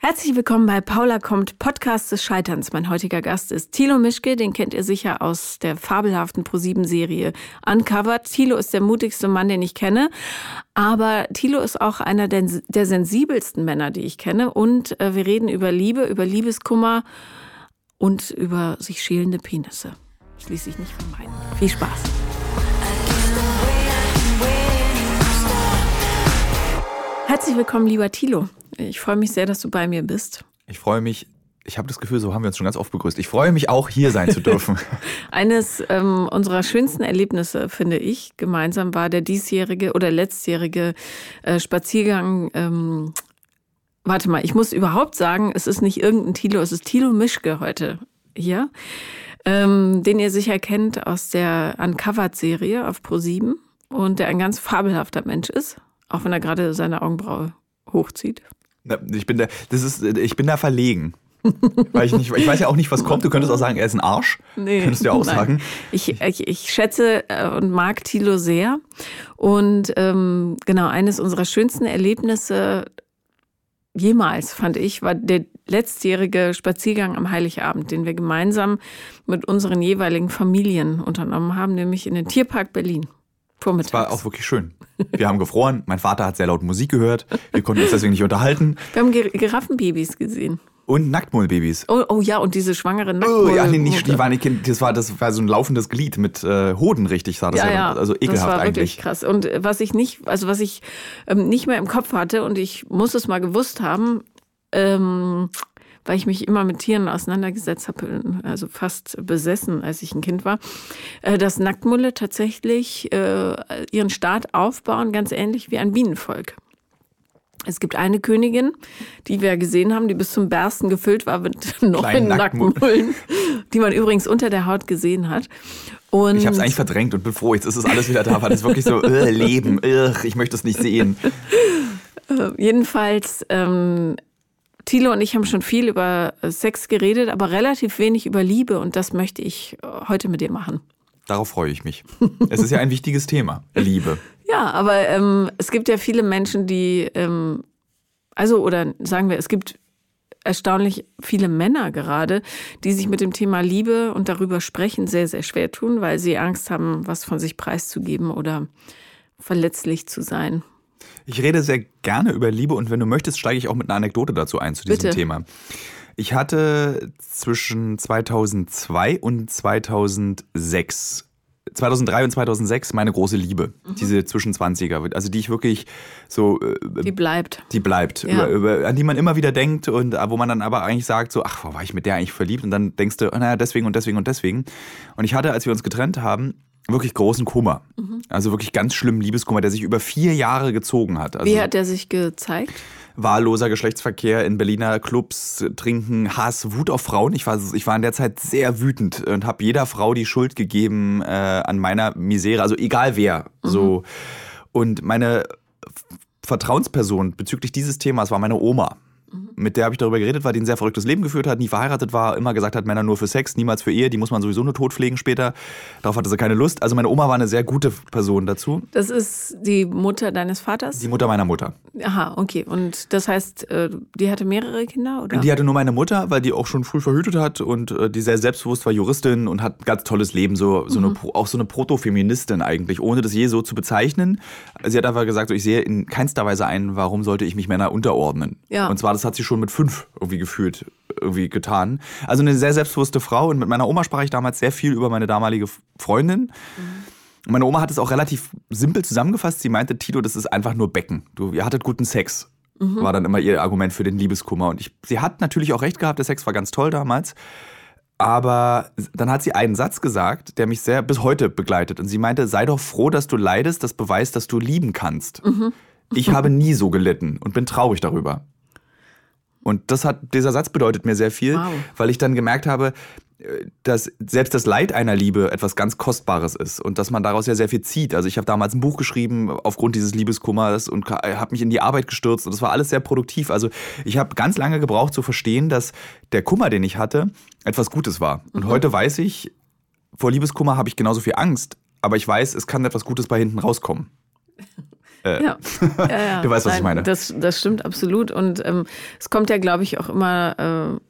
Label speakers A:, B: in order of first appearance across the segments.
A: Herzlich willkommen bei Paula kommt, Podcast des Scheiterns. Mein heutiger Gast ist Thilo Mischke, den kennt ihr sicher aus der fabelhaften ProSieben-Serie Uncovered. Thilo ist der mutigste Mann, den ich kenne, aber Thilo ist auch einer der, der sensibelsten Männer, die ich kenne. Und äh, wir reden über Liebe, über Liebeskummer und über sich schälende Penisse. Schließlich nicht vermeiden. Viel Spaß. Herzlich willkommen, lieber Thilo. Ich freue mich sehr, dass du bei mir bist.
B: Ich freue mich. Ich habe das Gefühl, so haben wir uns schon ganz oft begrüßt. Ich freue mich auch, hier sein zu dürfen.
A: Eines ähm, unserer schönsten Erlebnisse, finde ich, gemeinsam war der diesjährige oder letztjährige äh, Spaziergang. Ähm, warte mal, ich muss überhaupt sagen, es ist nicht irgendein Thilo, es ist Thilo Mischke heute hier, ähm, den ihr sicher kennt aus der Uncovered-Serie auf Pro7 und der ein ganz fabelhafter Mensch ist, auch wenn er gerade seine Augenbraue hochzieht.
B: Ich bin da, das ist, ich bin da verlegen. Weil ich, nicht, ich weiß ja auch nicht, was kommt. Du könntest auch sagen, er ist ein Arsch. Nee, könntest du ja auch nein. sagen.
A: Ich, ich, ich schätze äh, und mag Thilo sehr. Und ähm, genau, eines unserer schönsten Erlebnisse jemals, fand ich, war der letztjährige Spaziergang am Heiligabend, den wir gemeinsam mit unseren jeweiligen Familien unternommen haben, nämlich in den Tierpark Berlin.
B: Vormittags. Das war auch wirklich schön. Wir haben gefroren, mein Vater hat sehr laut Musik gehört, wir konnten uns deswegen nicht unterhalten.
A: Wir haben Giraffenbabys gesehen.
B: Und Nacktmullbabys.
A: Oh, oh, ja, und diese schwangeren Nacktmull.
B: Oh, ja, nee, nicht, die waren nicht, das war, das war so ein laufendes Glied mit äh, Hoden, richtig, sah das ja, ja. Also ekelhaft
A: das war
B: eigentlich.
A: Wirklich krass. Und was ich nicht, also was ich ähm, nicht mehr im Kopf hatte, und ich muss es mal gewusst haben, ähm, weil ich mich immer mit Tieren auseinandergesetzt habe, also fast besessen, als ich ein Kind war, äh, dass Nacktmulle tatsächlich äh, ihren Staat aufbauen, ganz ähnlich wie ein Bienenvolk. Es gibt eine Königin, die wir gesehen haben, die bis zum Bersten gefüllt war mit neuen Nacktmullen, die man übrigens unter der Haut gesehen hat.
B: Und ich habe es eigentlich verdrängt und bin froh, jetzt ist es alles wieder da, war das wirklich so, äh, Leben, äh, ich möchte es nicht sehen.
A: Äh, jedenfalls ähm, Thilo und ich haben schon viel über äh, Sex geredet, aber relativ wenig über Liebe und das möchte ich äh, heute mit dir machen.
B: Darauf freue ich mich. es ist ja ein wichtiges Thema, Liebe.
A: Ja, aber ähm, es gibt ja viele Menschen, die, ähm, also oder sagen wir, es gibt erstaunlich viele Männer gerade, die sich mit dem Thema Liebe und darüber sprechen sehr, sehr schwer tun, weil sie Angst haben, was von sich preiszugeben oder verletzlich zu sein.
B: Ich rede sehr gerne über Liebe und wenn du möchtest, steige ich auch mit einer Anekdote dazu ein zu diesem
A: Bitte.
B: Thema. Ich hatte zwischen 2002 und 2006 2003 und 2006 meine große Liebe, mhm. diese Zwischenzwanziger, also die ich wirklich so. Äh,
A: die bleibt.
B: Die bleibt, ja. über, über, an die man immer wieder denkt und äh, wo man dann aber eigentlich sagt, so, ach, wo war ich mit der eigentlich verliebt? Und dann denkst du, naja, deswegen und deswegen und deswegen. Und ich hatte, als wir uns getrennt haben, wirklich großen Kummer. Mhm. Also wirklich ganz schlimmen Liebeskummer, der sich über vier Jahre gezogen hat. Also
A: Wie hat der sich gezeigt?
B: Wahlloser Geschlechtsverkehr in Berliner Clubs, Trinken, Hass, Wut auf Frauen. Ich war, ich war in der Zeit sehr wütend und habe jeder Frau die Schuld gegeben äh, an meiner Misere, also egal wer. Mhm. So. Und meine Vertrauensperson bezüglich dieses Themas war meine Oma. Mhm. Mit der habe ich darüber geredet, weil die ein sehr verrücktes Leben geführt hat, nie verheiratet war, immer gesagt hat, Männer nur für Sex, niemals für Ehe, die muss man sowieso nur tot pflegen später. Darauf hatte sie keine Lust. Also meine Oma war eine sehr gute Person dazu.
A: Das ist die Mutter deines Vaters?
B: Die Mutter meiner Mutter.
A: Aha, okay. Und das heißt, äh, die hatte mehrere Kinder, oder?
B: Die hatte nur meine Mutter, weil die auch schon früh verhütet hat und äh, die sehr selbstbewusst war Juristin und hat ein ganz tolles Leben, so, so mhm. eine, auch so eine Protofeministin eigentlich, ohne das je so zu bezeichnen. Sie hat einfach gesagt, so, ich sehe in keinster Weise ein, warum sollte ich mich Männer unterordnen. Ja. Und zwar, das hat sie schon mit fünf irgendwie gefühlt irgendwie getan. Also eine sehr selbstbewusste Frau und mit meiner Oma sprach ich damals sehr viel über meine damalige Freundin. Mhm. Meine Oma hat es auch relativ simpel zusammengefasst. Sie meinte, Tito, das ist einfach nur Becken. Du, ihr hattet guten Sex. Mhm. War dann immer ihr Argument für den Liebeskummer. Und ich, sie hat natürlich auch recht gehabt, der Sex war ganz toll damals. Aber dann hat sie einen Satz gesagt, der mich sehr bis heute begleitet. Und sie meinte, sei doch froh, dass du leidest, das beweist, dass du lieben kannst. Mhm. Ich habe nie so gelitten und bin traurig darüber. Und das hat, dieser Satz bedeutet mir sehr viel, wow. weil ich dann gemerkt habe, äh, dass selbst das Leid einer Liebe etwas ganz Kostbares ist und dass man daraus ja sehr viel zieht. Also ich habe damals ein Buch geschrieben aufgrund dieses Liebeskummers und habe mich in die Arbeit gestürzt und das war alles sehr produktiv. Also ich habe ganz lange gebraucht zu verstehen, dass der Kummer, den ich hatte, etwas Gutes war. Und mhm. heute weiß ich, vor Liebeskummer habe ich genauso viel Angst, aber ich weiß, es kann etwas Gutes bei hinten rauskommen. Äh,
A: Ja. ja, ja.
B: Du weißt, was ich meine.
A: Das, das stimmt absolut. Und ähm, es kommt ja, glaube ich, auch immer äh,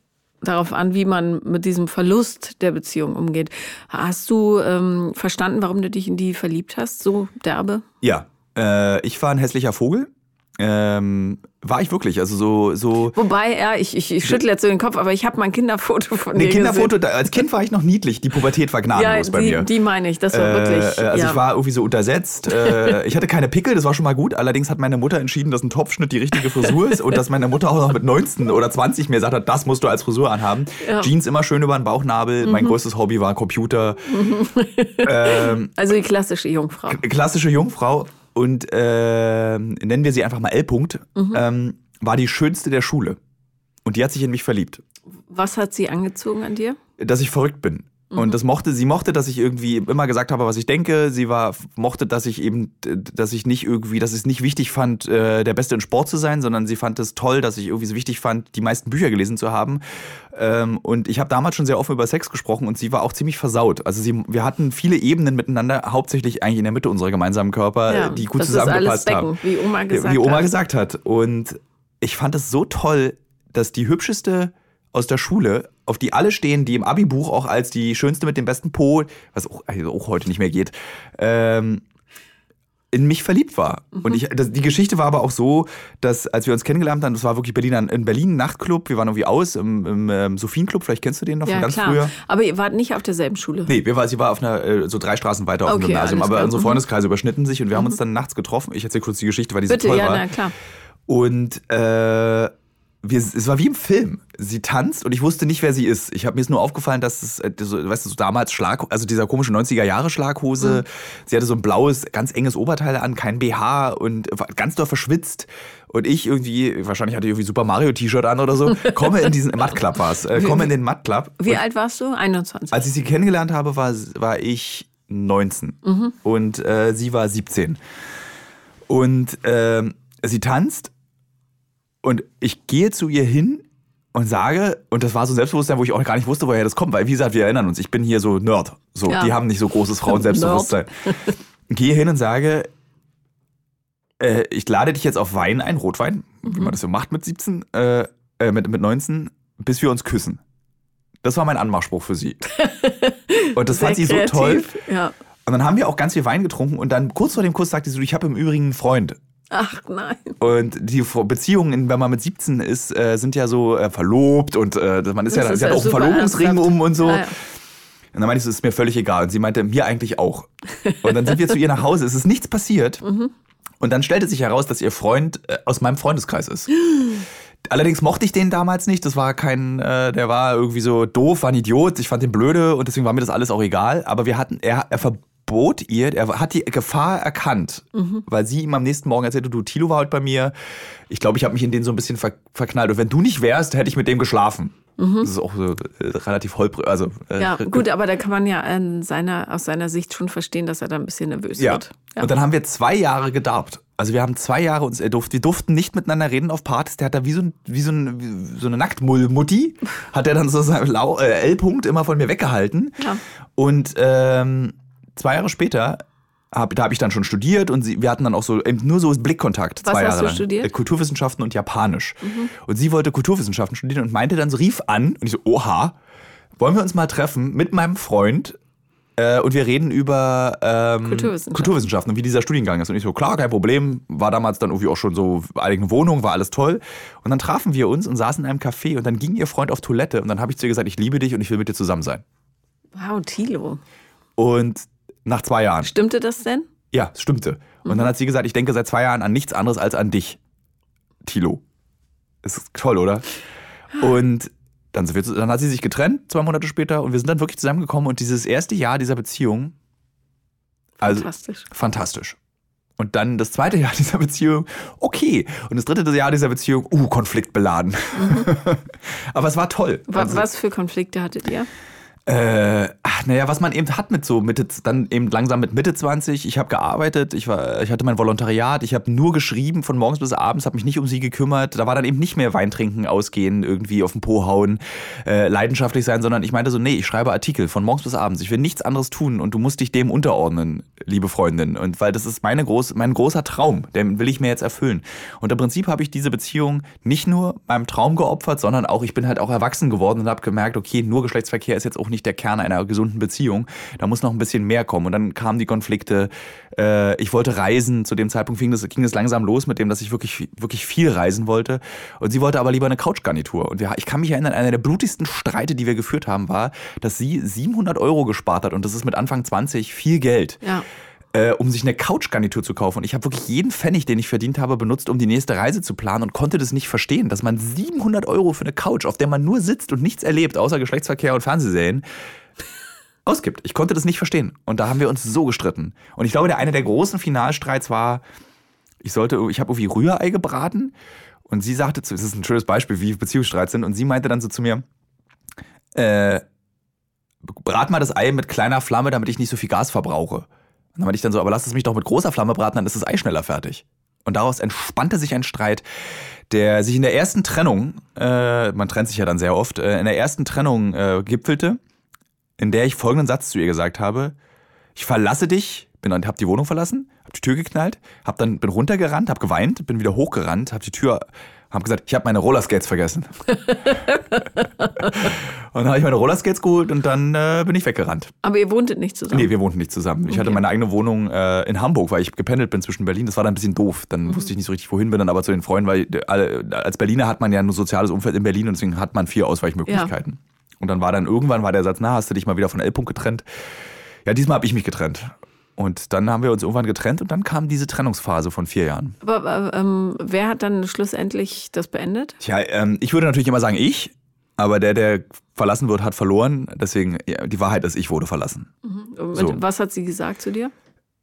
A: darauf an, wie man mit diesem Verlust der Beziehung umgeht. Hast du ähm, verstanden, warum du dich in die verliebt hast, so derbe?
B: Ja, äh, ich war ein hässlicher Vogel. Ähm, war ich wirklich, also so, so
A: Wobei, ja, ich, ich, ich schüttle jetzt so den Kopf, aber ich habe mal ein Kinderfoto von
B: Nee,
A: dir
B: Kinderfoto, da, als Kind war ich noch niedlich. Die Pubertät war gnadenlos
A: Ja,
B: bei mir.
A: die, die meine ich, das war wirklich.
B: Äh, also
A: ja.
B: ich war irgendwie so untersetzt. Äh, ich hatte keine Pickel, das war schon mal gut. Allerdings hat meine Mutter entschieden, dass ein Topfschnitt die richtige Frisur ist und dass meine Mutter auch noch mit 19 oder 20 mir gesagt hat, das musst du als Frisur anhaben.
A: Ja.
B: Jeans immer schön über den Bauchnabel. Mein größtes Hobby war Computer. ähm,
A: also die klassische Jungfrau.
B: klassische Jungfrau und äh, nennen wir sie einfach mal L. -Punkt,
A: Mhm.
B: ähm, war die schönste der Schule. Und die hat sich in mich verliebt.
A: Was hat sie angezogen an dir?
B: dass ich verrückt bin. Und das mochte, sie mochte, dass ich irgendwie immer gesagt habe, was ich denke. Sie war, mochte, dass ich eben, dass ich nicht irgendwie, dass ich es nicht wichtig fand, äh, der Beste in Sport zu sein, sondern sie fand es toll, dass ich irgendwie so wichtig fand, die meisten Bücher gelesen zu haben. Ähm, und ich habe damals schon sehr offen über Sex gesprochen und sie war auch ziemlich versaut. Also sie, wir hatten viele Ebenen miteinander, hauptsächlich eigentlich in der Mitte unserer gemeinsamen Körper,
A: Ja,
B: die gut
A: das ist alles
B: zusammengepasst
A: Becken,
B: haben.
A: wie Oma gesagt
B: wie Oma
A: hat.
B: gesagt hat. Und ich fand es so toll, dass die hübscheste aus der Schule, auf die alle stehen, die im Abi-Buch auch als die schönste mit dem besten Po, was auch, also auch heute nicht mehr geht, ähm, in mich verliebt war.
A: Mhm.
B: Und ich, das, die Geschichte war aber auch so, dass als wir uns kennengelernt haben, das war wirklich Berlin, in Berlin Nachtclub, wir waren irgendwie aus im, im ähm, Sophienclub, vielleicht kennst du den noch
A: Ja,
B: von ganz
A: klar.
B: früher.
A: Aber ihr wart nicht auf derselben Schule.
B: Nee, wir war, sie war auf einer, äh, so drei Straßen weiter auf dem
A: Okay,
B: Gymnasium,
A: alles
B: aber
A: klar.
B: unsere
A: Mhm.
B: Freundeskreise überschnitten sich und wir haben uns dann nachts getroffen. Ich erzähle kurz die Geschichte, weil die
A: Bitte,
B: so toll
A: ja,
B: war.
A: na klar.
B: Und äh, wir, es war wie im Film. Sie tanzt und ich wusste nicht, wer sie ist. Ich habe mir ist nur aufgefallen, dass es, äh, so, weißt du, so damals Schlag, also dieser komische 90er Jahre Schlaghose. Sie hatte so ein blaues, ganz enges Oberteil an, kein BH und ganz doll verschwitzt. Und ich irgendwie, wahrscheinlich hatte ich irgendwie Super Mario T-Shirt an oder so, komme in diesen Matt Club war's, äh, komme in den Matt Club.
A: Wie alt warst du? 21.
B: Als ich sie kennengelernt habe, war, war ich 19 und äh, sie war 17. Und ähm, sie tanzt und ich gehe zu ihr hin und sage, und das war so ein Selbstbewusstsein, wo ich auch gar nicht wusste, woher das kommt, weil wie gesagt, wir erinnern uns, ich bin hier so Nerd. So,
A: Ja.
B: die haben nicht so großes Frauenselbstbewusstsein. gehe hin und sage, äh, ich lade dich jetzt auf Wein ein, Rotwein, wie man das so macht mit 17, äh, äh, mit, mit 19, bis wir uns küssen. Das war mein Anmachspruch für sie. Und das fand sie so toll.
A: Ja.
B: Und dann haben wir auch ganz viel Wein getrunken und dann kurz vor dem Kuss sagte sie so, ich habe im Übrigen einen Freund.
A: Ach nein.
B: Und die Beziehungen, wenn man mit 17 ist, äh, sind ja so äh, verlobt und äh, man ist ja,
A: Das ist
B: sie hat
A: ja
B: auch einen Verlobungsring
A: ernsthaft.
B: um und so.
A: Ah, ja.
B: Und dann meinte ich, es ist mir völlig egal. Und sie meinte, mir eigentlich auch. Und dann sind wir zu ihr nach Hause, es ist nichts passiert.
A: Mhm.
B: Und dann stellte sich heraus, dass ihr Freund äh, aus meinem Freundeskreis ist. Allerdings mochte ich den damals nicht. Das war kein, äh, der war irgendwie so doof, war ein Idiot. Ich fand den blöde und deswegen war mir das alles auch egal. Aber wir hatten, er, er verbot ihr, er hat die Gefahr erkannt, weil sie ihm am nächsten Morgen erzählte, du, Tilo war heute bei mir. Ich glaube, ich habe mich in den so ein bisschen ver verknallt. Und wenn du nicht wärst, hätte ich mit dem geschlafen. Das ist auch so äh, relativ holprig. Also, äh,
A: Ja, gut, aber da kann man ja in seiner, aus seiner Sicht schon verstehen, dass er da ein bisschen nervös
B: Ja.
A: wird. Ja.
B: Und dann haben wir zwei Jahre gedarbt. Also wir haben zwei Jahre uns, er durfte, wir durften nicht miteinander reden auf Partys. Der hat da wie so, ein, wie so, ein, wie so eine Nacktmull-Mutti, hat er dann so seinen Lau- äh, L-Punkt immer von mir weggehalten.
A: Ja.
B: Und ähm, zwei Jahre später, hab, da habe ich dann schon studiert und sie, wir hatten dann auch so nur so Blickkontakt.
A: Was
B: zwei
A: hast
B: Jahre
A: du
B: lang.
A: studiert? Mhm.
B: Äh, Kulturwissenschaften und Japanisch. Und sie wollte Kulturwissenschaften studieren und meinte dann so, rief an und ich so, oha, wollen wir uns mal treffen mit meinem Freund äh, und wir reden über ähm,
A: Kulturwissenschaften.
B: Kulturwissenschaften und wie dieser Studiengang ist. Und ich so, klar, kein Problem. War damals dann irgendwie auch schon so eigene Wohnung, war alles toll. Und dann trafen wir uns und saßen in einem Café und dann ging ihr Freund auf Toilette und dann habe ich zu ihr gesagt, ich liebe dich und ich will mit dir zusammen sein.
A: Wow, Tilo.
B: Und nach zwei Jahren.
A: Stimmte das denn?
B: Ja, es stimmte. Und
A: Mhm.
B: dann hat sie gesagt, ich denke seit zwei Jahren an nichts anderes als an dich, Tilo. Das ist toll, oder? Und dann, sind wir, dann hat sie sich getrennt, zwei Monate später, und wir sind dann wirklich zusammengekommen. Und dieses erste Jahr dieser Beziehung, also
A: Fantastisch.
B: fantastisch. Und dann das zweite Jahr dieser Beziehung, okay. Und das dritte Jahr dieser Beziehung, uh, konfliktbeladen. Aber es war toll.
A: Wa
B: Also,
A: was für Konflikte hattet ihr?
B: Äh, ach, naja, was man eben hat mit so Mitte, dann eben langsam mit Mitte 20. Ich habe gearbeitet, ich, war, ich hatte mein Volontariat, ich habe nur geschrieben von morgens bis abends, habe mich nicht um sie gekümmert. Da war dann eben nicht mehr Wein trinken, ausgehen, irgendwie auf den Po hauen, äh, leidenschaftlich sein, sondern ich meinte so, nee, ich schreibe Artikel von morgens bis abends. Ich will nichts anderes tun und du musst dich dem unterordnen, liebe Freundin. Und weil das ist meine groß, mein großer Traum, den will ich mir jetzt erfüllen. Und im Prinzip habe ich diese Beziehung nicht nur meinem Traum geopfert, sondern auch, ich bin halt auch erwachsen geworden und habe gemerkt, okay, nur Geschlechtsverkehr ist jetzt auch nicht nicht der Kern einer gesunden Beziehung. Da muss noch ein bisschen mehr kommen. Und dann kamen die Konflikte. Äh, ich wollte reisen. Zu dem Zeitpunkt ging es ging langsam los mit dem, dass ich wirklich, wirklich viel reisen wollte. Und sie wollte aber lieber eine Couchgarnitur. Und wir, ich kann mich erinnern, einer der blutigsten Streite, die wir geführt haben, war, dass sie 700 Euro gespart hat. Und das ist mit Anfang 20 viel Geld.
A: Ja
B: äh, um sich eine Couchgarnitur zu kaufen. Und ich habe wirklich jeden Pfennig, den ich verdient habe, benutzt, um die nächste Reise zu planen und konnte das nicht verstehen, dass man 700 Euro für eine Couch, auf der man nur sitzt und nichts erlebt, außer Geschlechtsverkehr und Fernsehserien, ausgibt. Ich konnte das nicht verstehen. Und da haben wir uns so gestritten. Und ich glaube, der eine der großen Finalstreits war, ich sollte, ich habe irgendwie Rührei gebraten und sie sagte, zu, das ist ein schönes Beispiel, wie Beziehungsstreit sind, und sie meinte dann so zu mir, äh, brat mal das Ei mit kleiner Flamme, damit ich nicht so viel Gas verbrauche. Und dann meinte ich dann so, aber lass es mich doch mit großer Flamme braten, dann ist das Ei schneller fertig. Und daraus entspannte sich ein Streit, der sich in der ersten Trennung, äh, man trennt sich ja dann sehr oft, äh, in der ersten Trennung äh, gipfelte, in der ich folgenden Satz zu ihr gesagt habe: Ich verlasse dich, bin dann, hab die Wohnung verlassen, hab die Tür geknallt, hab dann bin runtergerannt, hab geweint, bin wieder hochgerannt, hab die Tür haben gesagt, ich habe meine Rollerskates vergessen. und dann habe ich meine Rollerskates geholt und dann äh, bin ich weggerannt.
A: Aber ihr wohntet nicht zusammen?
B: Nee, wir wohnten nicht zusammen. Ich okay. hatte meine eigene Wohnung äh, in Hamburg, weil ich gependelt bin zwischen Berlin. Das war dann ein bisschen doof. Dann mhm. wusste ich nicht so richtig, wohin bin, dann aber zu den Freunden, weil äh, als Berliner hat man ja ein soziales Umfeld in Berlin und deswegen hat man vier Ausweichmöglichkeiten. Ja. Und dann war dann irgendwann war der Satz, na, hast du dich mal wieder von L-Punkt getrennt? Ja, diesmal habe ich mich getrennt. Und dann haben wir uns irgendwann getrennt und dann kam diese Trennungsphase von vier Jahren.
A: Aber ähm, wer hat dann schlussendlich das beendet?
B: Tja, ähm, ich würde natürlich immer sagen, ich. Aber der, der verlassen wird, hat verloren. Deswegen, ja, die Wahrheit ist, ich wurde verlassen.
A: Mhm. So. Was hat sie gesagt zu dir?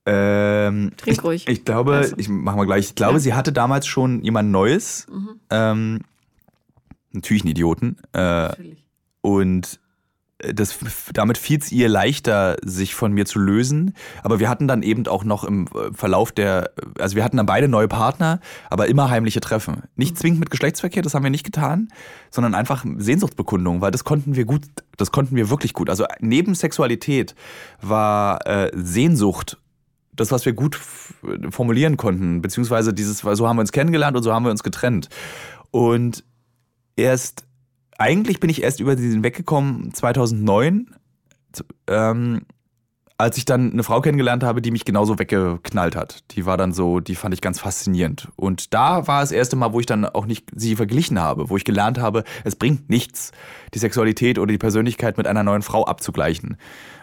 B: Ähm,
A: Trink ruhig.
B: Ich, ich glaube, also. ich mach mal gleich. Ich glaube, ja. sie hatte damals schon jemand Neues. Mhm. Ähm, natürlich einen Idioten. Äh, natürlich. Und das, damit fiel es ihr leichter, sich von mir zu lösen. Aber wir hatten dann eben auch noch im äh, Verlauf der, also wir hatten dann beide neue Partner, aber immer heimliche Treffen. Nicht mhm. zwingend mit Geschlechtsverkehr, das haben wir nicht getan, sondern einfach Sehnsuchtsbekundung, weil das konnten wir gut, das konnten wir wirklich gut. Also neben Sexualität war äh, Sehnsucht das, was wir gut formulieren konnten, beziehungsweise dieses, so haben wir uns kennengelernt und so haben wir uns getrennt. Und erst eigentlich bin ich erst über diesen weggekommen 2009, ähm, als ich dann eine Frau kennengelernt habe, die mich genauso weggeknallt hat. Die war dann so, die fand ich ganz faszinierend. Und da war das erste Mal, wo ich dann auch nicht sie verglichen habe, wo ich gelernt habe, es bringt nichts, die Sexualität oder die Persönlichkeit mit einer neuen Frau abzugleichen.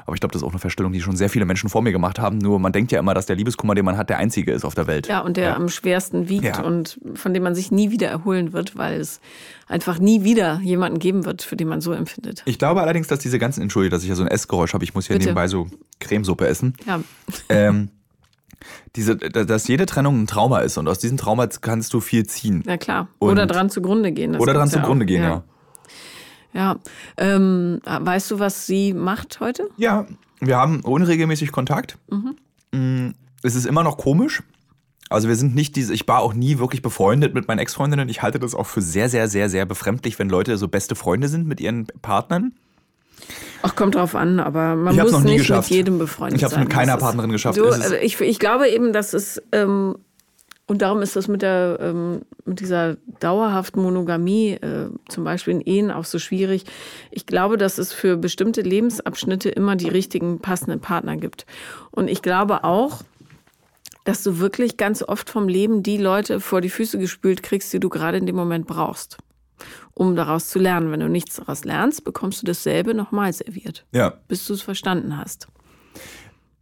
B: Aber ich glaube, das ist auch eine Verstellung, die schon sehr viele Menschen vor mir gemacht haben. Nur man denkt ja immer, dass der Liebeskummer, den man hat, der einzige ist auf der Welt.
A: Ja, und der ja. am schwersten wiegt ja. und von dem man sich nie wieder erholen wird, weil es einfach nie wieder jemanden geben wird, für den man so empfindet.
B: Ich glaube allerdings, dass diese ganzen, entschuldige, dass ich ja so ein Essgeräusch habe, ich muss ja Bitte. nebenbei so Cremesuppe essen. Ja. Ähm, diese, dass jede Trennung ein Trauma ist und aus diesem Trauma kannst du viel ziehen.
A: Na klar. Oder dran zugrunde gehen.
B: oder dran zugrunde gehen, ja. Ja.
A: Ähm, weißt du, was sie macht heute?
B: Ja, wir haben unregelmäßig Kontakt. Mhm. Mm, es ist immer noch komisch. Also wir sind nicht diese, ich war auch nie wirklich befreundet mit meinen Ex-Freundinnen. Ich halte das auch für sehr, sehr, sehr, sehr befremdlich, wenn Leute so beste Freunde sind mit ihren Partnern.
A: Ach, kommt drauf an, aber man muss nicht geschafft. mit jedem befreundet
B: ich sein. Ich habe es mit keiner Partnerin geschafft.
A: Du, also ich, ich glaube eben, dass es ähm, und darum ist das mit, der, ähm, mit dieser dauerhaften Monogamie, äh, zum Beispiel in Ehen, auch so schwierig. Ich glaube, dass es für bestimmte Lebensabschnitte immer die richtigen, passenden Partner gibt. Und ich glaube auch, dass du wirklich ganz oft vom Leben die Leute vor die Füße gespült kriegst, die du gerade in dem Moment brauchst, um daraus zu lernen. Wenn du nichts daraus lernst, bekommst du dasselbe nochmal serviert,
B: ja.
A: bis du es verstanden hast.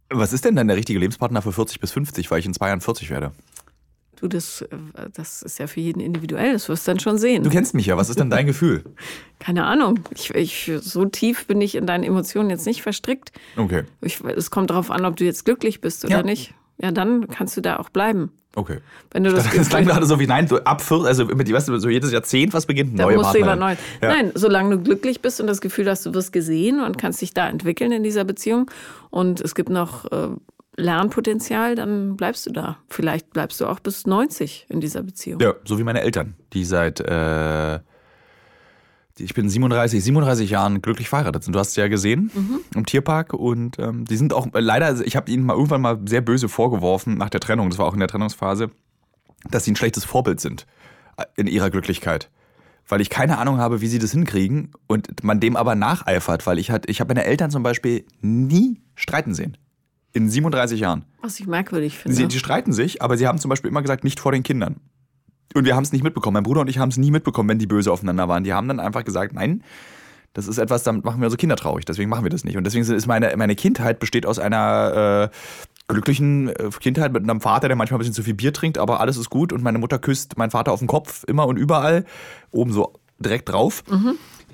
B: Was ist denn dann der richtige Lebenspartner für 40 bis 50, weil ich in zwei Jahren 40 werde?
A: Du, das, äh, das ist ja für jeden individuell, das wirst du dann schon sehen.
B: Du kennst mich ja, was ist denn dein Gefühl?
A: Keine Ahnung. Ich, ich, so tief bin ich in deinen Emotionen jetzt nicht verstrickt.
B: Okay.
A: Ich, es kommt darauf an, ob du jetzt glücklich bist oder ja. nicht. Ja, dann kannst du da auch bleiben.
B: Okay.
A: Wenn du das,
B: Das klang gerade so wie, nein, so ab 40, also mit, weißt du, so jedes Jahrzehnt, was beginnt,
A: Da
B: neue
A: musst du
B: Partnerin.
A: jemand neu.
B: Ja.
A: Nein, solange du glücklich bist und das Gefühl hast, du wirst gesehen und kannst dich da entwickeln in dieser Beziehung und es gibt noch äh, Lernpotenzial, dann bleibst du da. Vielleicht bleibst du auch bis 90 in dieser Beziehung.
B: Ja, so wie meine Eltern, die seit, äh, ich bin 37, 37 Jahren glücklich verheiratet sind. Du hast es ja gesehen im Tierpark und ähm, die sind auch, äh, leider, also ich habe ihnen mal irgendwann mal sehr böse vorgeworfen nach der Trennung, das war auch in der Trennungsphase, dass sie ein schlechtes Vorbild sind äh, in ihrer Glücklichkeit. Weil ich keine Ahnung habe, wie sie das hinkriegen und man dem aber nacheifert, weil ich halt, ich habe meine Eltern zum Beispiel nie streiten sehen. In 37 Jahren.
A: Was ich merkwürdig finde.
B: Sie, die streiten sich, aber sie haben zum Beispiel immer gesagt, nicht vor den Kindern. Und wir haben es nicht mitbekommen. Mein Bruder und ich haben es nie mitbekommen, wenn die böse aufeinander waren. Die haben dann einfach gesagt, nein, das ist etwas, damit machen wir unsere Kinder traurig. Deswegen machen wir das nicht. Und deswegen ist meine, meine Kindheit besteht aus einer äh, glücklichen äh, Kindheit mit einem Vater, der manchmal ein bisschen zu viel Bier trinkt, aber alles ist gut. Und meine Mutter küsst meinen Vater auf den Kopf, immer und überall, oben so direkt drauf.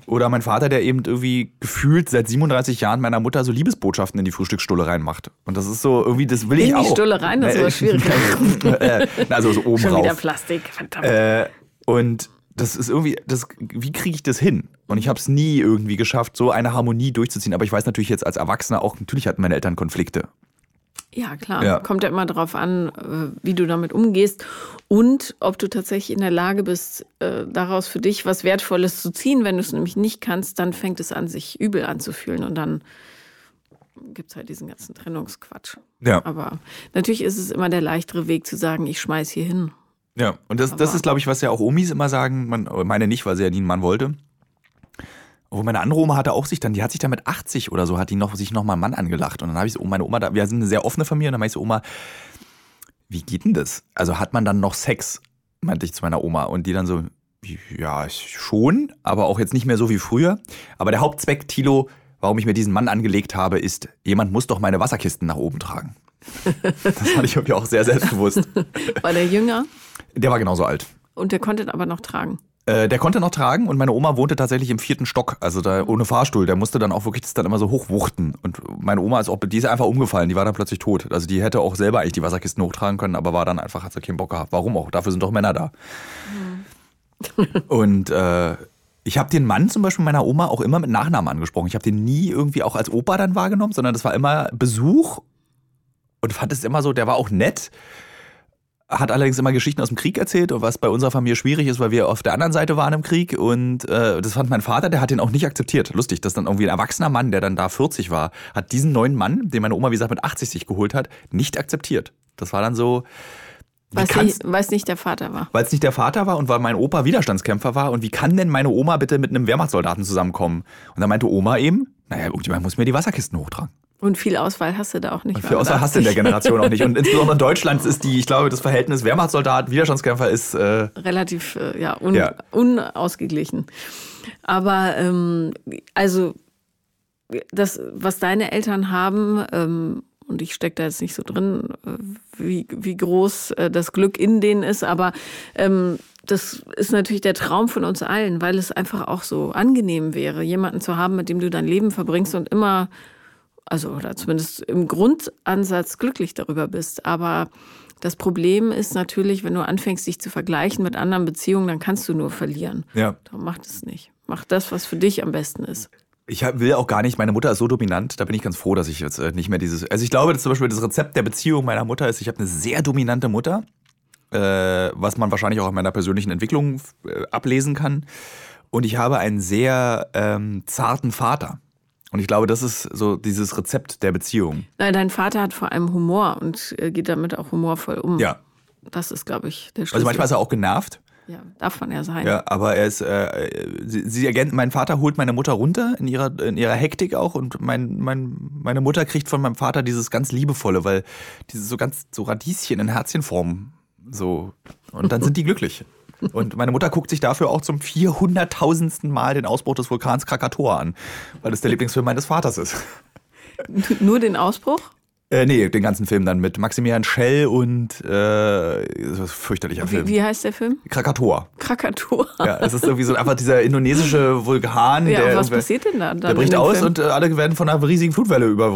B: Oder mein Vater, der eben irgendwie gefühlt seit 37 Jahren meiner Mutter so Liebesbotschaften in die Frühstücksstulle reinmacht. Und das ist so irgendwie, das will ich
A: in
B: auch.
A: die Stulle rein, das ist aber schwierig.
B: Äh, also so oben
A: Schon wieder
B: rauf.
A: Plastik, verdammt.
B: Äh, und das ist irgendwie, das, wie kriege ich das hin? Und ich habe es nie irgendwie geschafft, so eine Harmonie durchzuziehen. Aber ich weiß natürlich jetzt als Erwachsener auch, natürlich hatten meine Eltern Konflikte.
A: Ja, klar.
B: Ja.
A: Kommt ja immer darauf an, äh, wie du damit umgehst und ob du tatsächlich in der Lage bist, äh, daraus für dich was Wertvolles zu ziehen. Wenn du es nämlich nicht kannst, dann fängt es an, sich übel anzufühlen und dann gibt es halt diesen ganzen Trennungsquatsch.
B: Ja.
A: Aber natürlich ist es immer der leichtere Weg zu sagen, ich schmeiß hier hin.
B: Ja, und das, das ist, glaube ich, was ja auch Omis immer sagen, man, meine nicht, weil sie ja nie einen Mann wollte. Obwohl meine andere Oma hatte auch sich dann, die hat sich dann mit 80 oder so, hat die noch, sich noch mal einen Mann angelacht. Und dann habe ich so, meine Oma, da, wir sind eine sehr offene Familie, und dann meinte ich so, Oma, wie geht denn das? Also hat man dann noch Sex? Meinte ich zu meiner Oma. Und die dann so, ja, schon, aber auch jetzt nicht mehr so wie früher. Aber der Hauptzweck, Tilo, warum ich mir diesen Mann angelegt habe, ist, jemand muss doch meine Wasserkisten nach oben tragen. Das fand ich irgendwie auch sehr selbstbewusst.
A: War der jünger
B: Der war genauso alt.
A: und der konnte aber noch tragen.
B: Äh, der konnte noch tragen und meine Oma wohnte tatsächlich im vierten Stock, also da ohne Fahrstuhl. Der musste dann auch wirklich das dann immer so hochwuchten. Und meine Oma ist auch, die ist einfach umgefallen, die war dann plötzlich tot. Also die hätte auch selber eigentlich die Wasserkisten hochtragen können, aber war dann einfach, hat sie keinen Bock gehabt. Warum auch? Dafür sind doch Männer da. und äh, ich habe den Mann zum Beispiel meiner Oma auch immer mit Nachnamen angesprochen. Ich habe den nie irgendwie auch als Opa dann wahrgenommen, sondern das war immer Besuch und fand es immer so, der war auch nett hat allerdings immer Geschichten aus dem Krieg erzählt, was bei unserer Familie schwierig ist, weil wir auf der anderen Seite waren im Krieg. Und äh, das fand mein Vater, der hat den auch nicht akzeptiert. Lustig, dass dann irgendwie ein erwachsener Mann, der dann da 40 war, hat diesen neuen Mann, den meine Oma, wie gesagt, mit 80 sich geholt hat, nicht akzeptiert. Das war dann so.
A: nicht, weiß nicht der Vater war.
B: weil es nicht der Vater war und weil mein Opa Widerstandskämpfer war. Und wie kann denn meine Oma bitte mit einem Wehrmachtssoldaten zusammenkommen? Und dann meinte Oma eben, naja, irgendjemand muss mir die Wasserkisten hochtragen.
A: Und viel Auswahl hast du da auch nicht.
B: Für außer hast du in der Generation auch nicht. Und insbesondere in Deutschland ist die, ich glaube, das Verhältnis Wehrmachtssoldat, Widerstandskämpfer ist äh,
A: relativ äh, ja, un,
B: Ja.
A: unausgeglichen. Aber ähm, also das, was deine Eltern haben, ähm, und ich stecke da jetzt nicht so drin, äh, wie, wie groß äh, das Glück in denen ist, aber ähm, das ist natürlich der Traum von uns allen, weil es einfach auch so angenehm wäre, jemanden zu haben, mit dem du dein Leben verbringst und immer, also oder zumindest im Grundansatz glücklich darüber bist. Aber das Problem ist natürlich, wenn du anfängst, dich zu vergleichen mit anderen Beziehungen, dann kannst du nur verlieren.
B: ja.
A: Darum mach das nicht. Mach das, was für dich am besten ist.
B: Ich will auch gar nicht, meine Mutter ist so dominant, da bin ich ganz froh, dass ich jetzt äh, nicht mehr dieses. Also ich glaube, dass zum Beispiel das Rezept der Beziehung meiner Mutter ist, ich habe eine sehr dominante Mutter, was man wahrscheinlich auch in meiner persönlichen Entwicklung äh, ablesen kann. Und ich habe einen sehr ähm, zarten Vater. Und ich glaube, das ist so dieses Rezept der Beziehung.
A: Nein, dein Vater hat vor allem Humor und äh, geht damit auch humorvoll um.
B: Ja.
A: Das ist, glaube ich, der Schlüssel.
B: Also manchmal ist er auch genervt.
A: ja, darf man ja sein.
B: Ja, aber er ist, äh, sie, sie ergänzt, mein Vater holt meine Mutter runter in ihrer, in ihrer Hektik auch und mein, mein, meine Mutter kriegt von meinem Vater dieses ganz liebevolle, weil dieses so ganz, so Radieschen in Herzchenform, so, und dann sind die glücklich. Und meine Mutter guckt sich dafür auch zum 400.000. Mal den Ausbruch des Vulkans Krakatoa an, weil das der Lieblingsfilm meines Vaters ist.
A: Nur den Ausbruch?
B: Äh, nee, den ganzen Film dann mit Maximilian Schell und, äh, das ist ein fürchterlicher
A: Wie,
B: Film.
A: wie heißt der Film?
B: Krakatoa.
A: Krakatur.
B: Ja, es ist irgendwie so einfach dieser indonesische Vulkan,
A: Ja,
B: der,
A: was passiert denn da? Dann
B: der bricht aus
A: Film?
B: und äh, alle werden von einer riesigen Flutwelle über.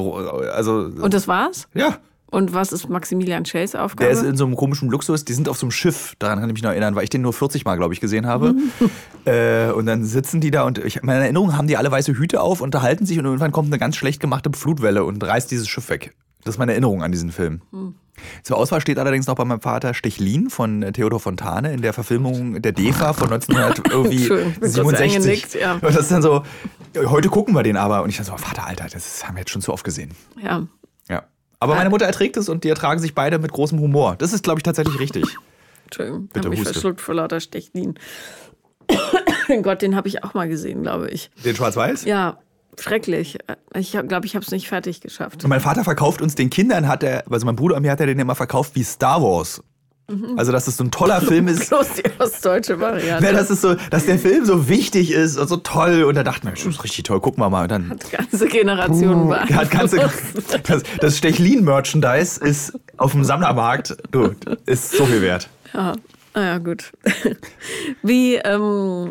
B: Also,
A: Und das war's?
B: ja.
A: Und was ist Maximilian Schell's Aufgabe?
B: Der ist in so einem komischen Luxus. Die sind auf so einem Schiff. Daran kann ich mich noch erinnern, weil ich den nur 40 Mal, glaube ich, gesehen habe. äh, und dann sitzen die da und ich, meine Erinnerung haben die alle weiße Hüte auf, unterhalten sich und irgendwann kommt eine ganz schlecht gemachte Flutwelle und reißt dieses Schiff weg. Das ist meine Erinnerung an diesen Film. Hm. Zur Auswahl steht allerdings noch bei meinem Vater Stechlin von Theodor Fontane in der Verfilmung der DEFA von 1967. ja. Und das ist dann so, heute gucken wir den aber. Und ich dann so, Vater, Alter, das haben wir jetzt schon zu oft gesehen.
A: Ja.
B: Ja. Aber meine Mutter erträgt es und die ertragen sich beide mit großem Humor. Das ist, glaube ich, tatsächlich richtig.
A: Entschuldigung, ich habe mich verschluckt vor lauter Stechlin. Gott, den habe ich auch mal gesehen, glaube ich.
B: Den Schwarz-Weiß?
A: Ja, schrecklich. Ich glaube, ich habe es nicht fertig geschafft.
B: Und mein Vater verkauft uns den Kindern, hat er, also mein Bruder und mir hat er den immer verkauft wie Star Wars. Mhm. Also, dass es so ein toller Film ist.
A: Bloß die ostdeutsche Variante.
B: Ja, das ist so, dass der Film so wichtig ist und so toll. Und da dachten wir, das ist richtig toll, gucken wir mal. Und dann,
A: hat ganze Generationen uh,
B: hat ganze, das, das Stechlin-Merchandise ist auf dem Sammlermarkt, du, ist so viel wert.
A: Ja, naja, gut. Wie, ähm,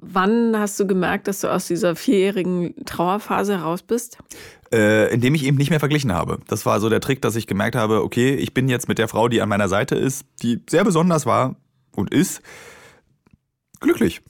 A: wann hast du gemerkt, dass du aus dieser vierjährigen Trauerphase raus bist?
B: Äh, indem ich eben nicht mehr verglichen habe. Das war so der Trick, dass ich gemerkt habe, okay, ich bin jetzt mit der Frau, die an meiner Seite ist, die sehr besonders war und ist, glücklich.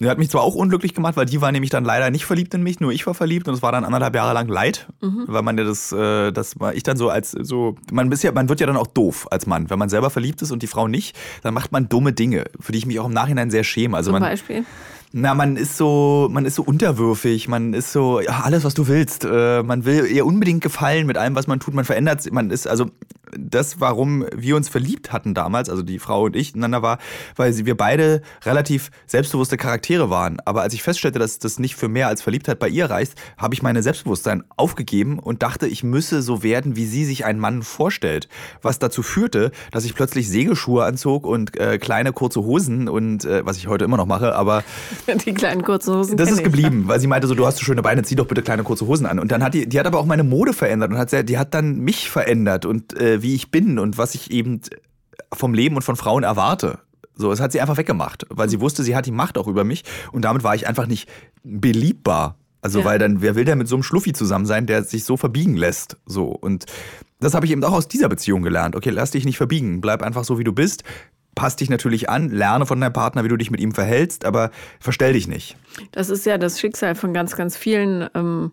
B: Die hat mich zwar auch unglücklich gemacht, weil die war nämlich dann leider nicht verliebt in mich, nur ich war verliebt und es war dann anderthalb Jahre lang Leid, mhm. weil man ja das, äh, das war ich dann so als so, man ist ja, man wird ja dann auch doof als Mann, wenn man selber verliebt ist und die Frau nicht, dann macht man dumme Dinge, für die ich mich auch im Nachhinein sehr schäme. Also
A: Zum
B: man,
A: Beispiel?
B: Na, man ist so, man ist so unterwürfig, man ist so, ja, alles, was du willst. Äh, man will ihr unbedingt gefallen mit allem, was man tut. Man verändert, man ist, also das, warum wir uns verliebt hatten damals, also die Frau und ich ineinander war, weil wir beide relativ selbstbewusste Charaktere waren. Aber als ich feststellte, dass das nicht für mehr als Verliebtheit bei ihr reicht, habe ich meine Selbstbewusstsein aufgegeben und dachte, ich müsse so werden, wie sie sich einen Mann vorstellt. Was dazu führte, dass ich plötzlich Segelschuhe anzog und äh, kleine kurze Hosen und äh, was ich heute immer noch mache, aber
A: die kleinen kurzen Hosen.
B: Das ist geblieben, weil sie meinte so, du hast so schöne Beine, zieh doch bitte kleine kurze Hosen an. Und dann hat die, die hat aber auch meine Mode verändert und hat, die hat dann mich verändert und äh, wie ich bin und was ich eben vom Leben und von Frauen erwarte. So, das hat sie einfach weggemacht, weil sie wusste, sie hat die Macht auch über mich und damit war ich einfach nicht beliebbar. Also, ja. weil dann, wer will denn mit so einem Schluffi zusammen sein, der sich so verbiegen lässt? So. Und das habe ich eben auch aus dieser Beziehung gelernt. Okay, lass dich nicht verbiegen. Bleib einfach so, wie du bist. Pass dich natürlich an, lerne von deinem Partner, wie du dich mit ihm verhältst, aber verstell dich nicht.
A: Das ist ja das Schicksal von ganz, ganz vielen ähm,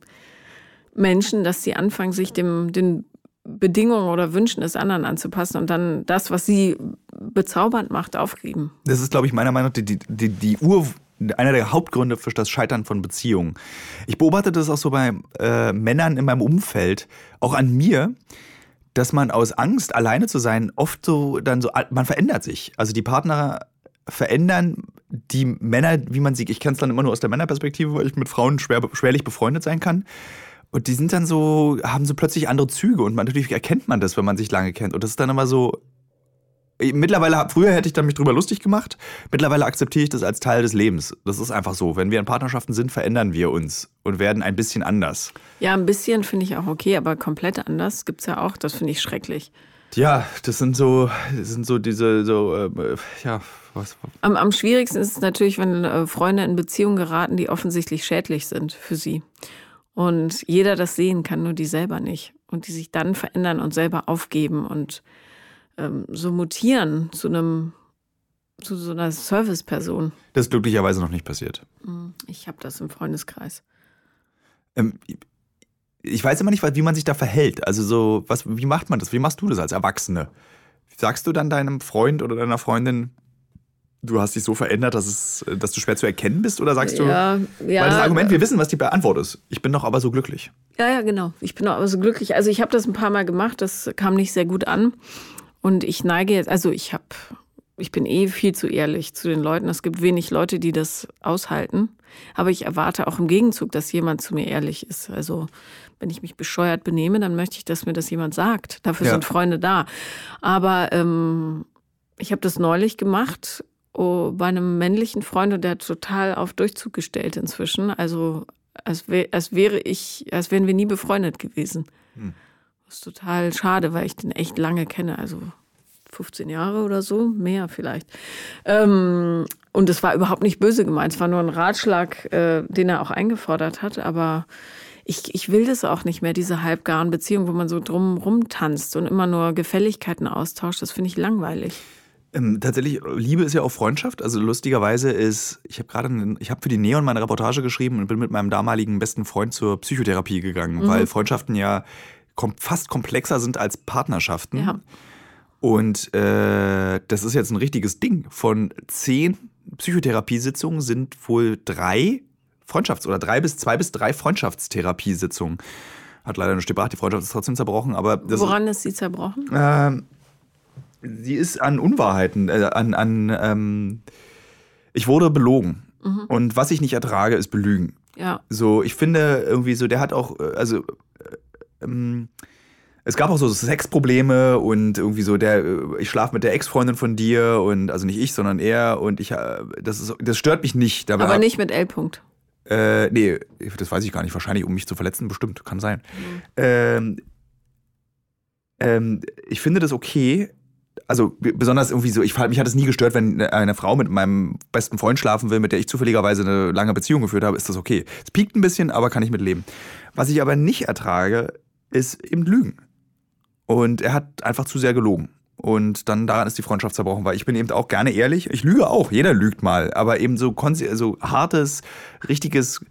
A: Menschen, dass sie anfangen, sich dem, den Bedingungen oder Wünschen des anderen anzupassen und dann das, was sie bezaubernd macht, aufgeben.
B: Das ist, glaube ich, meiner Meinung nach die, die, die Ur, einer der Hauptgründe für das Scheitern von Beziehungen. Ich beobachte das auch so bei äh, Männern in meinem Umfeld, auch an mir, dass man aus Angst, alleine zu sein, oft so dann so, man verändert sich. Also die Partner verändern die Männer, wie man sie, ich kenne es dann immer nur aus der Männerperspektive, weil ich mit Frauen schwer, schwerlich befreundet sein kann. Und die sind dann so, haben so plötzlich andere Züge und man, natürlich erkennt man das, wenn man sich lange kennt. Und das ist dann immer so. Mittlerweile, früher hätte ich dann mich drüber lustig gemacht. Mittlerweile akzeptiere ich das als Teil des Lebens. Das ist einfach so. Wenn wir in Partnerschaften sind, verändern wir uns und werden ein bisschen anders.
A: Ja, ein bisschen finde ich auch okay, aber komplett anders gibt es ja auch. Das finde ich schrecklich.
B: Ja, das sind so, das sind so diese, so, äh, ja, was.
A: Am, am schwierigsten ist es natürlich, wenn äh, Freunde in Beziehungen geraten, die offensichtlich schädlich sind für sie und jeder das sehen kann, nur die selber nicht. Und die sich dann verändern und selber aufgeben und ähm, so mutieren zu einem zu so einer Serviceperson.
B: Das ist glücklicherweise noch nicht passiert.
A: Hm, ich habe das im Freundeskreis.
B: Ähm, ich weiß immer nicht, wie man sich da verhält. Also so, was, wie macht man das? Wie machst du das als Erwachsene? Sagst du dann deinem Freund oder deiner Freundin, du hast dich so verändert, dass, es, dass du schwer zu erkennen bist? Oder sagst ja, du, ja, weil das Argument, wir wissen, was die Antwort ist. Ich bin doch aber so glücklich.
A: Ja, ja, genau. Ich bin doch aber so glücklich. Also ich habe das ein paar Mal gemacht, das kam nicht sehr gut an. Und ich neige jetzt, also ich habe, ich bin eh viel zu ehrlich zu den Leuten. Es gibt wenig Leute, die das aushalten. Aber ich erwarte auch im Gegenzug, dass jemand zu mir ehrlich ist. Also wenn ich mich bescheuert benehme, dann möchte ich, dass mir das jemand sagt. Dafür ja. sind Freunde da. Aber ähm, ich habe das neulich gemacht oh, bei einem männlichen Freund und der hat total auf Durchzug gestellt inzwischen. Also als, wär, als wäre ich, als wären wir nie befreundet gewesen. Hm. Das ist total schade, weil ich den echt lange kenne. Also 15 Jahre oder so, mehr vielleicht. Ähm, und es war überhaupt nicht böse gemeint. Es war nur ein Ratschlag, äh, den er auch eingefordert hat. Aber ich, ich will das auch nicht mehr, diese halbgaren Beziehungen, wo man so drum rumtanzt und immer nur Gefälligkeiten austauscht. Das finde ich langweilig.
B: Ähm, tatsächlich, Liebe ist ja auch Freundschaft. Also lustigerweise ist, ich habe gerade, ich habe für die Neon meine Reportage geschrieben und bin mit meinem damaligen besten Freund zur Psychotherapie gegangen, mhm. weil Freundschaften ja kom fast komplexer sind als Partnerschaften. Ja. Und äh, das ist jetzt ein richtiges Ding. Von zehn Psychotherapiesitzungen sind wohl drei Freundschafts- oder drei bis zwei bis drei Freundschaftstherapiesitzungen. Hat leider nicht gebracht, die Freundschaft ist trotzdem zerbrochen. Aber
A: Woran ist sie zerbrochen?
B: Äh, sie ist an Unwahrheiten, äh, an, an ähm, ich wurde belogen. Mhm. Und was ich nicht ertrage, ist Belügen.
A: Ja.
B: So, ich finde irgendwie so, der hat auch, äh, also äh, ähm, es gab auch so Sexprobleme und irgendwie so der, äh, ich schlafe mit der Ex-Freundin von dir und also nicht ich, sondern er und ich, äh, das ist, das stört mich nicht.
A: Aber, Aber nicht mit L. -Punkt.
B: Äh, nee, das weiß ich gar nicht. Wahrscheinlich, um mich zu verletzen, bestimmt, kann sein. Mhm. Ähm, ähm, ich finde das okay. Also besonders irgendwie so, ich, mich hat es nie gestört, wenn eine Frau mit meinem besten Freund schlafen will, mit der ich zufälligerweise eine lange Beziehung geführt habe, ist das okay. Es piekt ein bisschen, aber kann ich mit leben. Was ich aber nicht ertrage, ist eben Lügen. Und er hat einfach zu sehr gelogen. Und dann daran ist die Freundschaft zerbrochen, weil ich bin eben auch gerne ehrlich. Ich lüge auch, jeder lügt mal, aber eben so, so hartes, richtiges,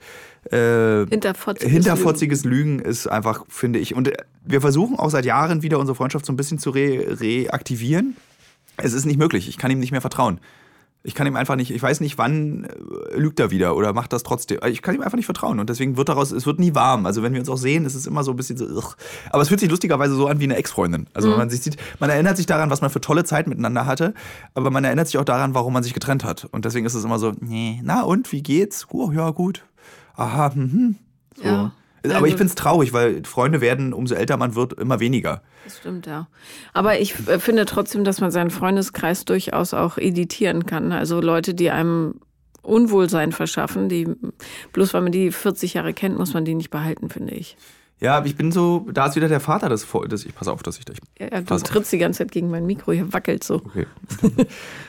A: äh, hinterfotziges,
B: hinterfotziges Lügen. Lügen. ist einfach, finde ich. Und wir versuchen auch seit Jahren wieder unsere Freundschaft so ein bisschen zu re reaktivieren. Es ist nicht möglich. Ich kann ihm nicht mehr vertrauen. Ich kann ihm einfach nicht, ich weiß nicht, wann äh, lügt er wieder oder macht das trotzdem. Ich kann ihm einfach nicht vertrauen und deswegen wird daraus, es wird nie warm. Also wenn wir uns auch sehen, ist es immer so ein bisschen so, ugh. aber es fühlt sich lustigerweise so an wie eine Ex-Freundin. Also mhm. wenn man sich sieht, man erinnert sich daran, was man für tolle Zeit miteinander hatte, aber man erinnert sich auch daran, warum man sich getrennt hat. Und deswegen ist es immer so, nee, na und, wie geht's? Oh, ja, gut. Aha, hm, so. Ja. Aber ich finde es traurig, weil Freunde werden, umso älter man wird, immer weniger.
A: Das stimmt, ja. Aber ich äh, finde trotzdem, dass man seinen Freundeskreis durchaus auch editieren kann. Also Leute, die einem Unwohlsein verschaffen, die bloß weil man die 40 Jahre kennt, muss man die nicht behalten, finde ich.
B: Ja, ich bin so, da ist wieder der Vater des, des ich pass auf, dass ich dich.
A: Ja, du trittst die ganze Zeit gegen mein Mikro, hier wackelt so.
B: Okay.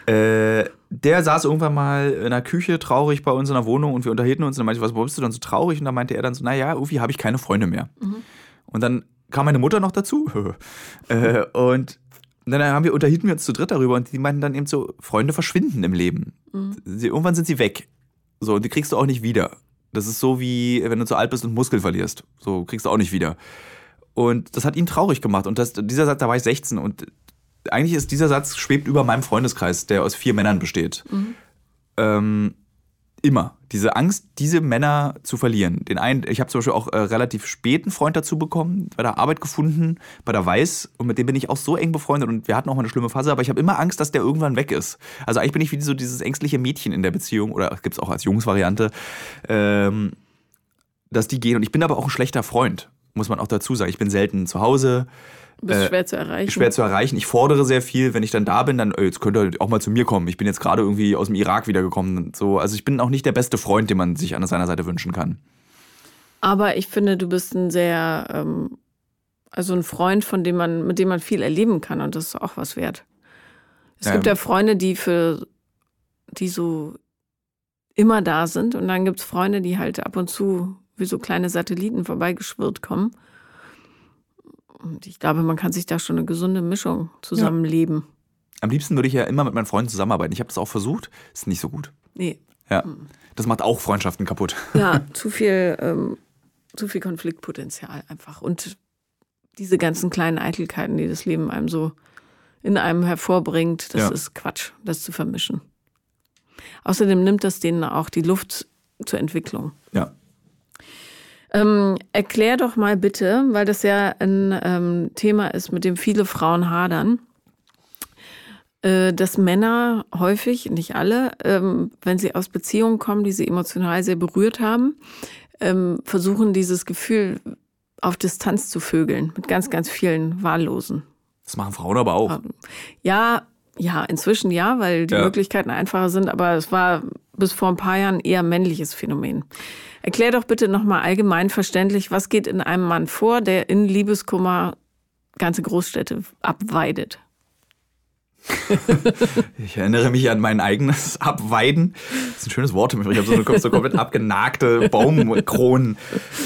B: äh, der saß irgendwann mal in der Küche traurig bei uns in der Wohnung und wir unterhielten uns und dann meinte ich, was bist du dann so traurig? Und dann meinte er dann so, naja, irgendwie habe ich keine Freunde mehr. Mhm. Und dann kam meine Mutter noch dazu. äh, und dann haben wir, unterhielten wir uns zu dritt darüber und die meinten dann eben so, Freunde verschwinden im Leben. Mhm. Sie, irgendwann sind sie weg. So, und die kriegst du auch nicht wieder. Das ist so wie, wenn du zu alt bist und Muskel verlierst. So kriegst du auch nicht wieder. Und das hat ihn traurig gemacht. Und das, dieser Satz, da war ich 16 und eigentlich ist dieser Satz schwebt über meinem Freundeskreis, der aus vier Männern besteht. Mhm. Ähm, immer. Diese Angst, diese Männer zu verlieren. Den einen, ich habe zum Beispiel auch äh, relativ spät einen Freund dazu bekommen, bei der Arbeit gefunden, bei der Weiß, und mit dem bin ich auch so eng befreundet und wir hatten auch mal eine schlimme Phase, aber ich habe immer Angst, dass der irgendwann weg ist. Also eigentlich bin ich wie so dieses ängstliche Mädchen in der Beziehung, oder gibt es auch als Jungsvariante, ähm, dass die gehen. Und ich bin aber auch ein schlechter Freund, muss man auch dazu sagen. Ich bin selten zu Hause.
A: Bist äh, schwer zu erreichen.
B: Schwer zu erreichen. Ich fordere sehr viel. Wenn ich dann da bin, dann, äh, jetzt könnt ihr auch mal zu mir kommen. Ich bin jetzt gerade irgendwie aus dem Irak wiedergekommen. So, also ich bin auch nicht der beste Freund, den man sich an seiner Seite wünschen kann.
A: Aber ich finde, du bist ein sehr, ähm, also ein Freund, von dem man, mit dem man viel erleben kann und das ist auch was wert. Es ja, gibt ja Freunde, die für, die so immer da sind und dann gibt es Freunde, die halt ab und zu wie so kleine Satelliten vorbeigeschwirrt kommen. Und ich glaube, man kann sich da schon eine gesunde Mischung zusammenleben. Ja.
B: Am liebsten würde ich ja immer mit meinen Freunden zusammenarbeiten. Ich habe das auch versucht, ist nicht so gut.
A: Nee.
B: Ja. Das macht auch Freundschaften kaputt.
A: Ja, zu viel, ähm, zu viel Konfliktpotenzial einfach. Und diese ganzen kleinen Eitelkeiten, die das Leben einem so in einem hervorbringt, das ja. ist Quatsch, das zu vermischen. Außerdem nimmt das denen auch die Luft zur Entwicklung.
B: Ja.
A: Ähm, erklär doch mal bitte, weil das ja ein ähm, Thema ist, mit dem viele Frauen hadern, äh, dass Männer häufig, nicht alle, ähm, wenn sie aus Beziehungen kommen, die sie emotional sehr berührt haben, ähm, versuchen dieses Gefühl auf Distanz zu vögeln mit ganz, ganz vielen Wahllosen.
B: Das machen Frauen aber auch.
A: Ja, ja, inzwischen ja, weil die ja. Möglichkeiten einfacher sind, aber es war bis vor ein paar Jahren eher männliches Phänomen. Erklär doch bitte nochmal allgemein verständlich, was geht in einem Mann vor, der in Liebeskummer ganze Großstädte abweidet?
B: ich erinnere mich an mein eigenes Abweiden. Das ist ein schönes Wort. Ich habe so, so komplett abgenagte Baumkronen.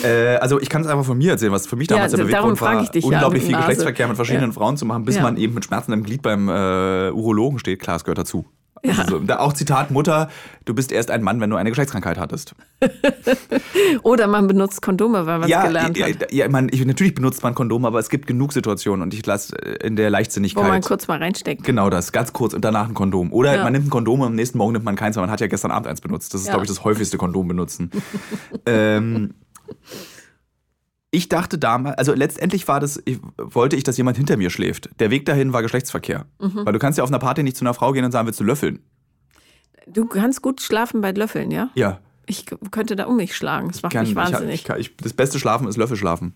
B: Äh, also ich kann es einfach von mir erzählen, was für mich damals
A: Ja,
B: der Beweggrund war,
A: frage ich dich ja,
B: unglaublich viel
A: Nase.
B: Geschlechtsverkehr mit verschiedenen
A: Ja.
B: Frauen zu machen, bis
A: Ja.
B: man eben mit Schmerzen im Glied beim äh, Urologen steht. Klar, es gehört dazu. Also, da auch Zitat Mutter, du bist erst ein Mann, wenn du eine Geschlechtskrankheit hattest.
A: Oder man benutzt Kondome, weil man es
B: Ja,
A: gelernt
B: ja,
A: hat.
B: ja man, ich, natürlich benutzt man Kondome, aber es gibt genug Situationen und ich lasse in der
A: Wo
B: Leichtsinnigkeit.
A: man kurz mal reinsteckt.
B: Genau das, ganz kurz und danach ein Kondom. Oder
A: Ja.
B: man nimmt ein Kondom und am nächsten Morgen nimmt man keins, weil man hat ja gestern Abend eins benutzt. Das ist,
A: Ja.
B: glaube ich, das häufigste Kondom benutzen. ähm, ich dachte damals, also letztendlich war das, ich, wollte ich, dass jemand hinter mir schläft. Der Weg dahin war Geschlechtsverkehr.
A: Mhm.
B: Weil du kannst ja auf einer Party nicht zu einer Frau gehen und sagen, willst du löffeln?
A: Du kannst gut schlafen bei Löffeln, ja?
B: Ja.
A: Ich könnte da um mich schlagen. Das macht
B: Kann,
A: mich
B: ich, ich,
A: wahnsinnig.
B: kann, ich, das beste Schlafen ist Löffelschlafen.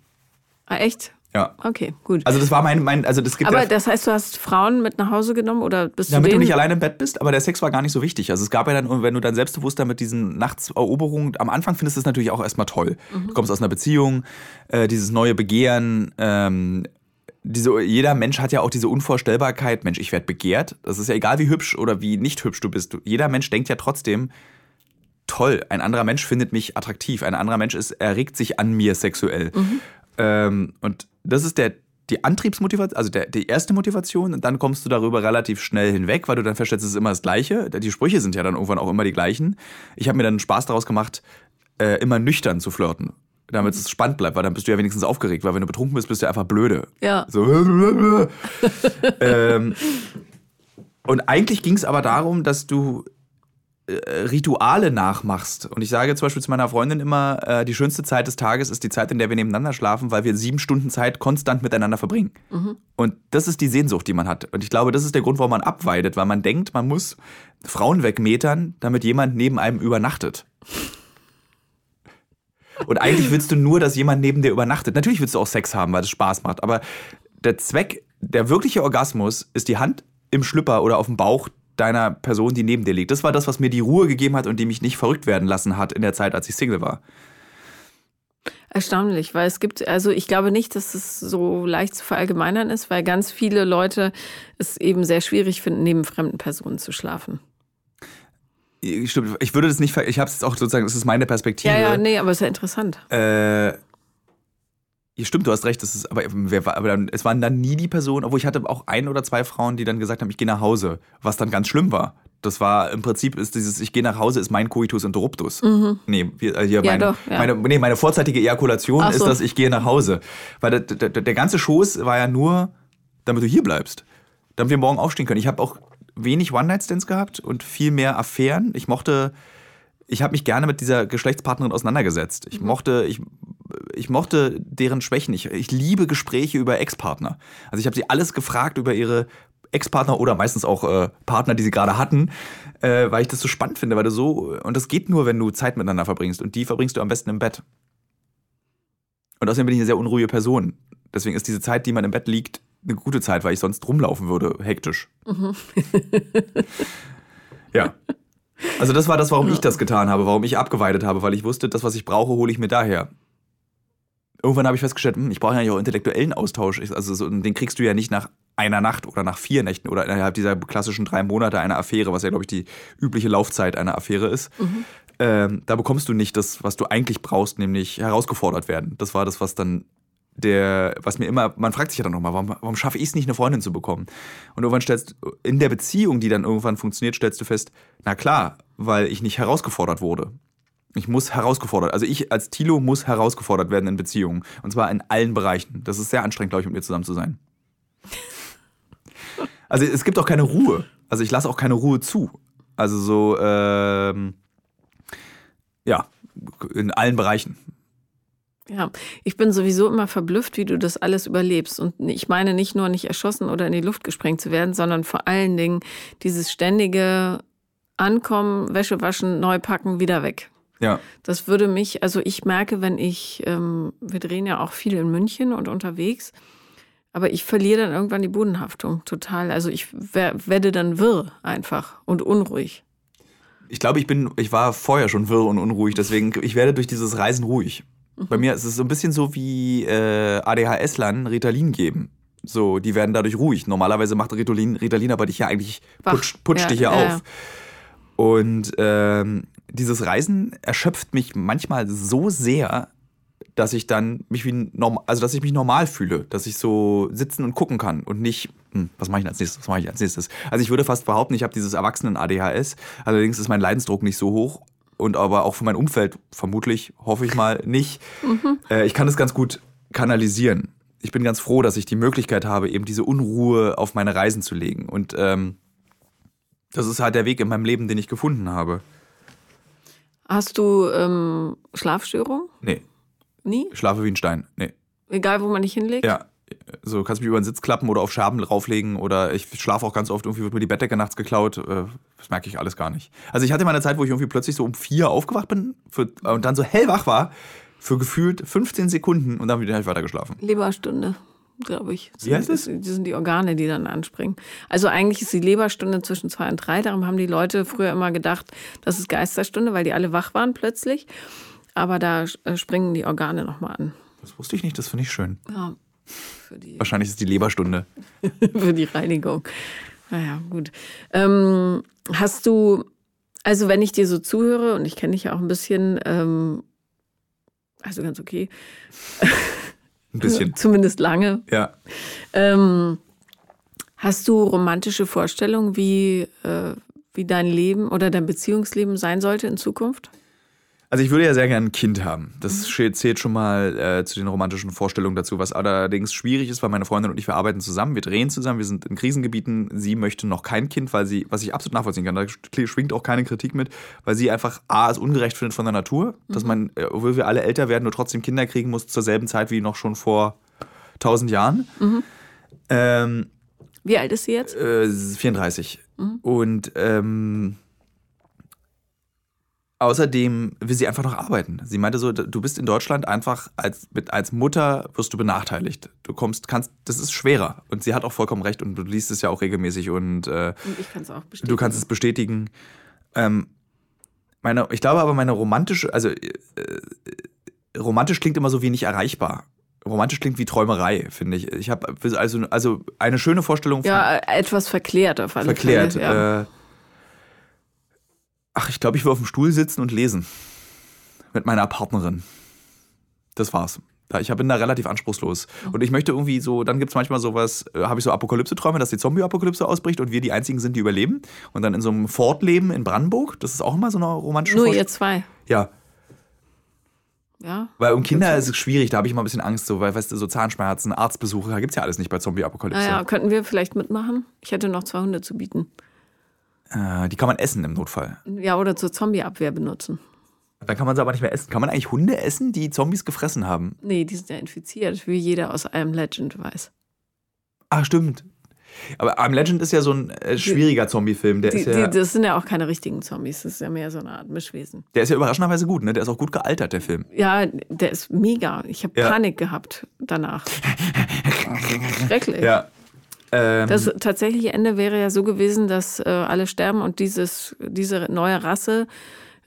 A: ah, echt?
B: Ja.
A: Okay, gut.
B: Also das war mein, mein also das gibt
A: Aber
B: ja,
A: das heißt, du hast Frauen mit nach Hause genommen oder bist
B: damit
A: du
B: du nicht alleine im Bett bist, aber der Sex war gar nicht so wichtig. Also es gab ja dann, wenn du dann selbstbewusster mit diesen Nachtseroberungen, am Anfang findest du es natürlich auch erstmal toll.
A: Mhm.
B: Du kommst aus einer Beziehung, äh, dieses neue Begehren, ähm, diese, jeder Mensch hat ja auch diese Unvorstellbarkeit, Mensch, ich werde begehrt. Das ist ja egal, wie hübsch oder wie nicht hübsch du bist. Jeder Mensch denkt ja trotzdem, toll, ein anderer Mensch findet mich attraktiv, ein anderer Mensch ist, erregt sich an mir sexuell. Ähm, und das ist der, die Antriebsmotivation, also der, die erste Motivation, und dann kommst du darüber relativ schnell hinweg, weil du dann feststellst, es ist immer das Gleiche. Die Sprüche sind ja dann irgendwann auch immer die gleichen. Ich habe mir dann Spaß daraus gemacht, äh, immer nüchtern zu flirten. Damit es spannend bleibt, weil dann bist du ja wenigstens aufgeregt, weil wenn du betrunken bist, bist du einfach blöde.
A: Ja.
B: So. ähm, und eigentlich ging es aber darum, dass du Rituale nachmachst. Und ich sage zum Beispiel zu meiner Freundin immer, äh, die schönste Zeit des Tages ist die Zeit, in der wir nebeneinander schlafen, weil wir sieben Stunden Zeit konstant miteinander verbringen. Und das ist die Sehnsucht, die man hat. Und ich glaube, das ist der Grund, warum man abweidet, weil man denkt, man muss Frauen wegmetern, damit jemand neben einem übernachtet. Und eigentlich willst du nur, dass jemand neben dir übernachtet. Natürlich willst du auch Sex haben, weil es Spaß macht. Aber der Zweck, der wirkliche Orgasmus ist die Hand im Schlüpper oder auf dem Bauch deiner Person, die neben dir liegt. Das war das, was mir die Ruhe gegeben hat und die mich nicht verrückt werden lassen hat in der Zeit, als ich Single war.
A: Erstaunlich, weil es gibt, also ich glaube nicht, dass es so leicht zu verallgemeinern ist, weil ganz viele Leute es eben sehr schwierig finden, neben fremden Personen zu schlafen.
B: Ich, stimmt, ich würde das nicht, ich habe es jetzt auch sozusagen, das ist meine Perspektive.
A: Ja, ja, nee, aber es ist ja interessant.
B: Äh, ja, stimmt, du hast recht. Das ist, aber, wer aber dann, es waren dann nie die Personen, obwohl ich hatte auch ein oder zwei Frauen, die dann gesagt haben, ich gehe nach Hause, was dann ganz schlimm war. Das war im Prinzip ist dieses, ich gehe nach Hause, ist mein Coitus interruptus. Nee, wir, äh, hier
A: Mhm. Ja,
B: mein,
A: doch, ja.
B: meine, nee, meine vorzeitige Ejakulation
A: Ach
B: ist,
A: so.
B: dass ich gehe nach Hause. Weil der, der, der ganze Schoß war ja nur, damit du hier bleibst. Damit wir morgen aufstehen können. Ich habe auch wenig One-Night-Stands gehabt und viel mehr Affären. Ich mochte ich habe mich gerne mit dieser Geschlechtspartnerin auseinandergesetzt. Ich mochte, ich, ich mochte deren Schwächen. Ich, ich liebe Gespräche über Ex-Partner. Also ich habe sie alles gefragt über ihre Ex-Partner oder meistens auch äh, Partner, die sie gerade hatten, äh, weil ich das so spannend finde, weil du so, und das geht nur, wenn du Zeit miteinander verbringst und die verbringst du am besten im Bett. Und außerdem bin ich eine sehr unruhige Person. Deswegen ist diese Zeit, die man im Bett liegt, eine gute Zeit, weil ich sonst rumlaufen würde, hektisch. ja. Also das war das, warum ich das getan habe, warum ich abgeweidet habe, weil ich wusste, das, was ich brauche, hole ich mir daher. Irgendwann habe ich festgestellt, hm, ich brauche ja nicht auch intellektuellen Austausch. Also so, den kriegst du ja nicht nach einer Nacht oder nach vier Nächten oder innerhalb dieser klassischen drei Monate einer Affäre, was ja, glaube ich, die übliche Laufzeit einer Affäre ist. Ähm, da bekommst du nicht das, was du eigentlich brauchst, nämlich herausgefordert werden. Das war das, was dann der, was mir immer, man fragt sich ja dann nochmal, warum, warum schaffe ich es nicht, eine Freundin zu bekommen? Und irgendwann stellst in der Beziehung, die dann irgendwann funktioniert, stellst du fest, na klar, weil ich nicht herausgefordert wurde. Ich muss herausgefordert, also ich als Tilo muss herausgefordert werden in Beziehungen. Und zwar in allen Bereichen. Das ist sehr anstrengend, glaube ich, mit mir zusammen zu sein. Also es gibt auch keine Ruhe. Also ich lasse auch keine Ruhe zu. Also so, ähm, ja, in allen Bereichen.
A: Ja, ich bin sowieso immer verblüfft, wie du das alles überlebst. Und ich meine nicht nur nicht erschossen oder in die Luft gesprengt zu werden, sondern vor allen Dingen dieses ständige Ankommen, Wäsche waschen, neu packen, wieder weg.
B: Ja.
A: Das würde mich, also ich merke, wenn ich, ähm, wir drehen ja auch viel in München und unterwegs, aber ich verliere dann irgendwann die Bodenhaftung total. Also ich wer, werde dann wirr einfach und unruhig.
B: Ich glaube, ich bin, ich war vorher schon wirr und unruhig, deswegen, ich werde durch dieses Reisen ruhig. Bei mir ist es so ein bisschen so wie äh, ADHS-Lern Ritalin geben. So, die werden dadurch ruhig. Normalerweise macht Ritalin, Ritalin aber dich ja eigentlich, putscht, putscht
A: Ja,
B: dich ja,
A: ja,
B: auf. Und ähm, dieses Reisen erschöpft mich manchmal so sehr, dass ich dann mich wie normal, also dass ich mich normal fühle, dass ich so sitzen und gucken kann und nicht, hm, was mache ich als nächstes, was mache ich als nächstes. Also ich würde fast behaupten, ich habe dieses Erwachsenen-ADHS, allerdings ist mein Leidensdruck nicht so hoch und aber auch für mein Umfeld vermutlich, hoffe ich mal, nicht. Äh, ich kann es ganz gut kanalisieren. Ich bin ganz froh, dass ich die Möglichkeit habe, eben diese Unruhe auf meine Reisen zu legen und ähm, das ist halt der Weg in meinem Leben, den ich gefunden habe.
A: Hast du ähm, Schlafstörungen?
B: Nee,
A: Nie?
B: ich schlafe wie ein Stein. Nee.
A: Egal, wo man dich hinlegt?
B: Ja, so kannst mich über den Sitz klappen oder auf Scherben drauflegen oder ich schlafe auch ganz oft, irgendwie wird mir die Bettdecke nachts geklaut. äh, Das merke ich alles gar nicht. Also ich hatte mal eine Zeit, wo ich irgendwie plötzlich so um vier aufgewacht bin für, und dann so hellwach war für gefühlt 15 Sekunden und dann wieder ich weiter geschlafen.
A: Leberstunde, glaube ich.
B: Wie heißt
A: das? Das sind die Organe, die dann anspringen. Also eigentlich ist die Leberstunde zwischen zwei und drei. Darum haben die Leute früher immer gedacht, das ist Geisterstunde, weil die alle wach waren plötzlich. Aber da äh, springen die Organe nochmal an.
B: Das wusste ich nicht, das finde ich schön.
A: Ja,
B: Wahrscheinlich ist die Leberstunde.
A: für die Reinigung. Naja, gut. Ähm, hast du, also wenn ich dir so zuhöre, und ich kenne dich ja auch ein bisschen, ähm, also ganz okay,
B: Ein bisschen.
A: zumindest lange,
B: Ja.
A: Ähm, hast du romantische Vorstellungen, wie, äh, wie dein Leben oder dein Beziehungsleben sein sollte in Zukunft?
B: Also ich würde ja sehr gerne ein Kind haben. Das zählt schon mal äh, zu den romantischen Vorstellungen dazu, was allerdings schwierig ist, weil meine Freundin und ich, wir arbeiten zusammen, wir drehen zusammen, wir sind in Krisengebieten. Sie möchte noch kein Kind, weil sie, was ich absolut nachvollziehen kann, da schwingt auch keine Kritik mit, weil sie einfach A, es ungerecht findet von der Natur, dass man, äh, obwohl wir alle älter werden, nur trotzdem Kinder kriegen muss zur selben Zeit wie noch schon vor 1000 Jahren. Ähm,
A: Wie alt ist sie jetzt?
B: äh, 34. Und ähm, außerdem will sie einfach noch arbeiten. Sie meinte so, du bist in Deutschland einfach als, als Mutter wirst du benachteiligt. Du kommst, kannst, das ist schwerer. Und sie hat auch vollkommen recht und du liest es ja auch regelmäßig und äh,
A: Und ich kann es auch bestätigen.
B: du kannst es bestätigen. Ähm, meine, ich glaube aber, meine romantische, also äh, äh, romantisch klingt immer so wenig erreichbar. Romantisch klingt wie Träumerei, finde ich. Ich habe also, also eine schöne Vorstellung von
A: ja, äh, etwas verklärt auf alle
B: verklärt.
A: Fälle. Ja.
B: Äh, ach, ich glaube, ich will auf dem Stuhl sitzen und lesen. Mit meiner Partnerin. Das war's. Ich bin da relativ anspruchslos. Und ich möchte irgendwie so, dann gibt es manchmal sowas, äh, habe ich so Apokalypse-Träume, dass die Zombie-Apokalypse ausbricht und wir die einzigen sind, die überleben. Und dann in so einem Fortleben in Brandenburg. Das ist auch immer so eine romantische
A: Nur
B: Vorstellung.
A: ihr zwei.
B: Ja,
A: Ja.
B: weil um Kinder ist es schwierig, da habe ich immer ein bisschen Angst, so, weil, weißt du, so Zahnschmerzen, Arztbesuche, da gibt es ja alles nicht bei Zombie-Apokalypse.
A: Naja, könnten wir vielleicht mitmachen? Ich hätte noch zwei Hunde zu bieten.
B: Äh, die kann man essen im Notfall.
A: Ja, oder zur Zombieabwehr benutzen.
B: Dann kann man sie aber nicht mehr essen. Kann man eigentlich Hunde essen, die Zombies gefressen haben?
A: Nee, die sind ja infiziert, wie jeder aus einem Legend weiß.
B: Ah, stimmt. Aber I'm Legend ist ja so ein äh, schwieriger Zombie-Film. Der,
A: Die,
B: ist ja,
A: die, das sind ja auch keine richtigen Zombies, das ist ja mehr so eine Art Mischwesen.
B: der ist ja überraschenderweise gut, ne? Der ist auch gut gealtert, der Film.
A: Ja, der ist mega. Ich habe
B: Ja.
A: Panik gehabt danach. Schrecklich.
B: Ja. Ähm,
A: Das tatsächliche Ende wäre ja so gewesen, dass äh, alle sterben und dieses, diese neue Rasse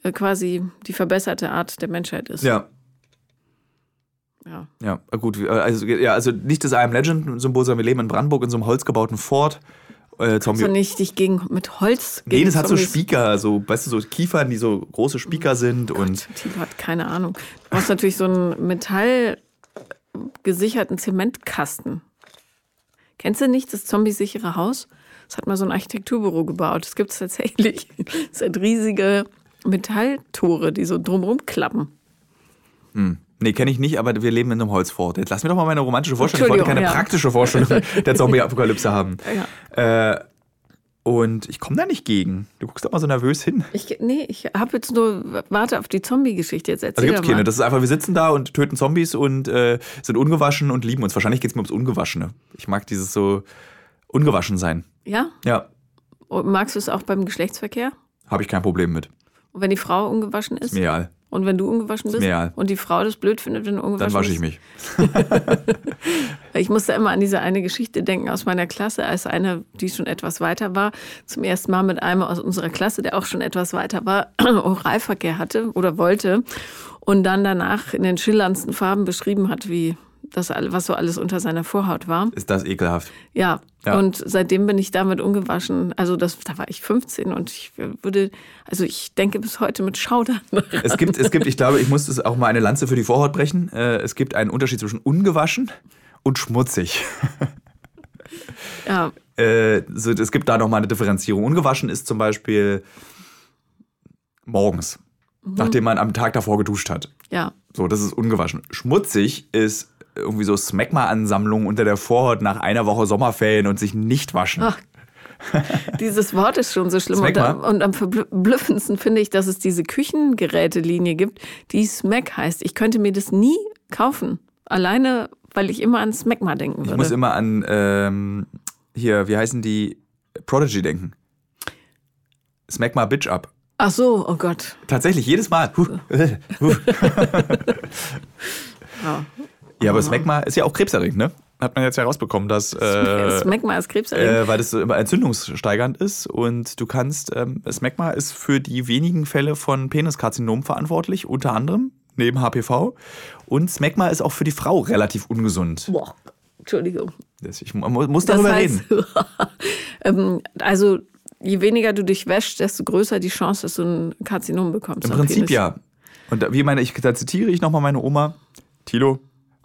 A: äh, quasi die verbesserte Art der Menschheit ist.
B: ja.
A: Ja.
B: Ja, gut. äh, Also, ja, also nicht das I'm Legend-Symbol, sondern wir leben in Brandenburg in so einem holzgebauten Fort. Äh, Zombie.
A: So nicht dich gegen, mit Holz
B: nee,
A: gegen
B: das hat so
A: Zombies-
B: Spieker, so, weißt du, so Kiefern, die so große Spieker sind und.
A: Tilo hat keine Ahnung. Du brauchst natürlich so einen metallgesicherten Zementkasten. Kennst du nicht das zombiesichere Haus? Das hat mal so ein Architekturbüro gebaut. Das gibt es tatsächlich. Das sind riesige Metalltore, die so drumherum klappen.
B: Nee, kenne ich nicht, aber wir leben in einem Holzfort. Jetzt lass mir doch mal meine romantische Vorstellung. Ich wollte keine
A: ja.
B: praktische Vorstellung der Zombie-Apokalypse haben.
A: Ja.
B: Äh, und ich komme da nicht gegen. Du guckst doch mal so nervös hin.
A: Ich, nee, ich habe jetzt nur, warte auf die Zombie-Geschichte. Jetzt
B: Also
A: erzähl
B: gibt's
A: doch mal.
B: keine. Das ist einfach, wir sitzen da und töten Zombies und äh, sind ungewaschen und lieben uns. Wahrscheinlich geht's mir ums Ungewaschene. Ich mag dieses so ungewaschen sein.
A: Ja?
B: Ja,
A: Und magst du es auch beim Geschlechtsverkehr?
B: habe ich kein Problem mit.
A: Und wenn die Frau ungewaschen ist?
B: Ist mir egal.
A: Und wenn du ungewaschen bist?
B: egal.
A: Und die Frau das blöd findet, wenn du ungewaschen
B: Dann
A: bist?
B: wasche ich mich.
A: Ich musste immer an diese eine Geschichte denken aus meiner Klasse, als eine, die schon etwas weiter war, zum ersten Mal mit einem aus unserer Klasse, der auch schon etwas weiter war, Oralverkehr hatte oder wollte und dann danach in den schillerndsten Farben beschrieben hat, wie das, was so alles unter seiner Vorhaut war.
B: Ist das ekelhaft?
A: Ja.
B: Ja.
A: Und seitdem bin ich damit ungewaschen. Also das, da war ich 15 und ich würde, also ich denke bis heute mit Schaudern.
B: Es gibt, es gibt, ich glaube, ich muss das auch mal eine Lanze für die Vorhaut brechen. Äh, Es gibt einen Unterschied zwischen ungewaschen und schmutzig.
A: ja,
B: Äh, so, es gibt da nochmal eine Differenzierung. Ungewaschen ist zum Beispiel morgens, nachdem man am Tag davor geduscht hat.
A: ja.
B: So, das ist ungewaschen. Schmutzig ist irgendwie so Smegma-Ansammlung unter der Vorhaut nach einer Woche Sommerferien und sich nicht waschen.
A: Ach, Dieses Wort ist schon so schlimm. Und, am- und am verblüffendsten finde ich, dass es diese Küchengerätelinie gibt, die Smack heißt. Ich könnte mir das nie kaufen. Alleine, weil ich immer an Smegma denken
B: Ich
A: würde.
B: muss immer an, ähm, hier, wie heißen die, Prodigy denken. Smegma Bitch Up.
A: Ach so, oh Gott.
B: Tatsächlich, jedes Mal. Huh, huh.
A: Ja.
B: Ja, aber Smegma ist ja auch krebserregend, ne? Hat man jetzt ja rausbekommen, dass, äh,
A: Smegma ist krebserregend.
B: äh, weil das immer entzündungssteigernd ist und du kannst, ähm, Smegma ist für die wenigen Fälle von Peniskarzinom verantwortlich, unter anderem, neben HPV. Und Smegma ist auch für die Frau relativ ungesund.
A: Boah, Entschuldigung.
B: Das- Ich mu- muss
A: Das
B: darüber
A: heißt,
B: reden.
A: ähm, also je weniger du dich wäschst, desto größer die Chance, dass du ein Karzinom bekommst.
B: Im Prinzip
A: Penis.
B: ja. Und wie meine ich, da zitiere ich nochmal meine Oma, Tilo,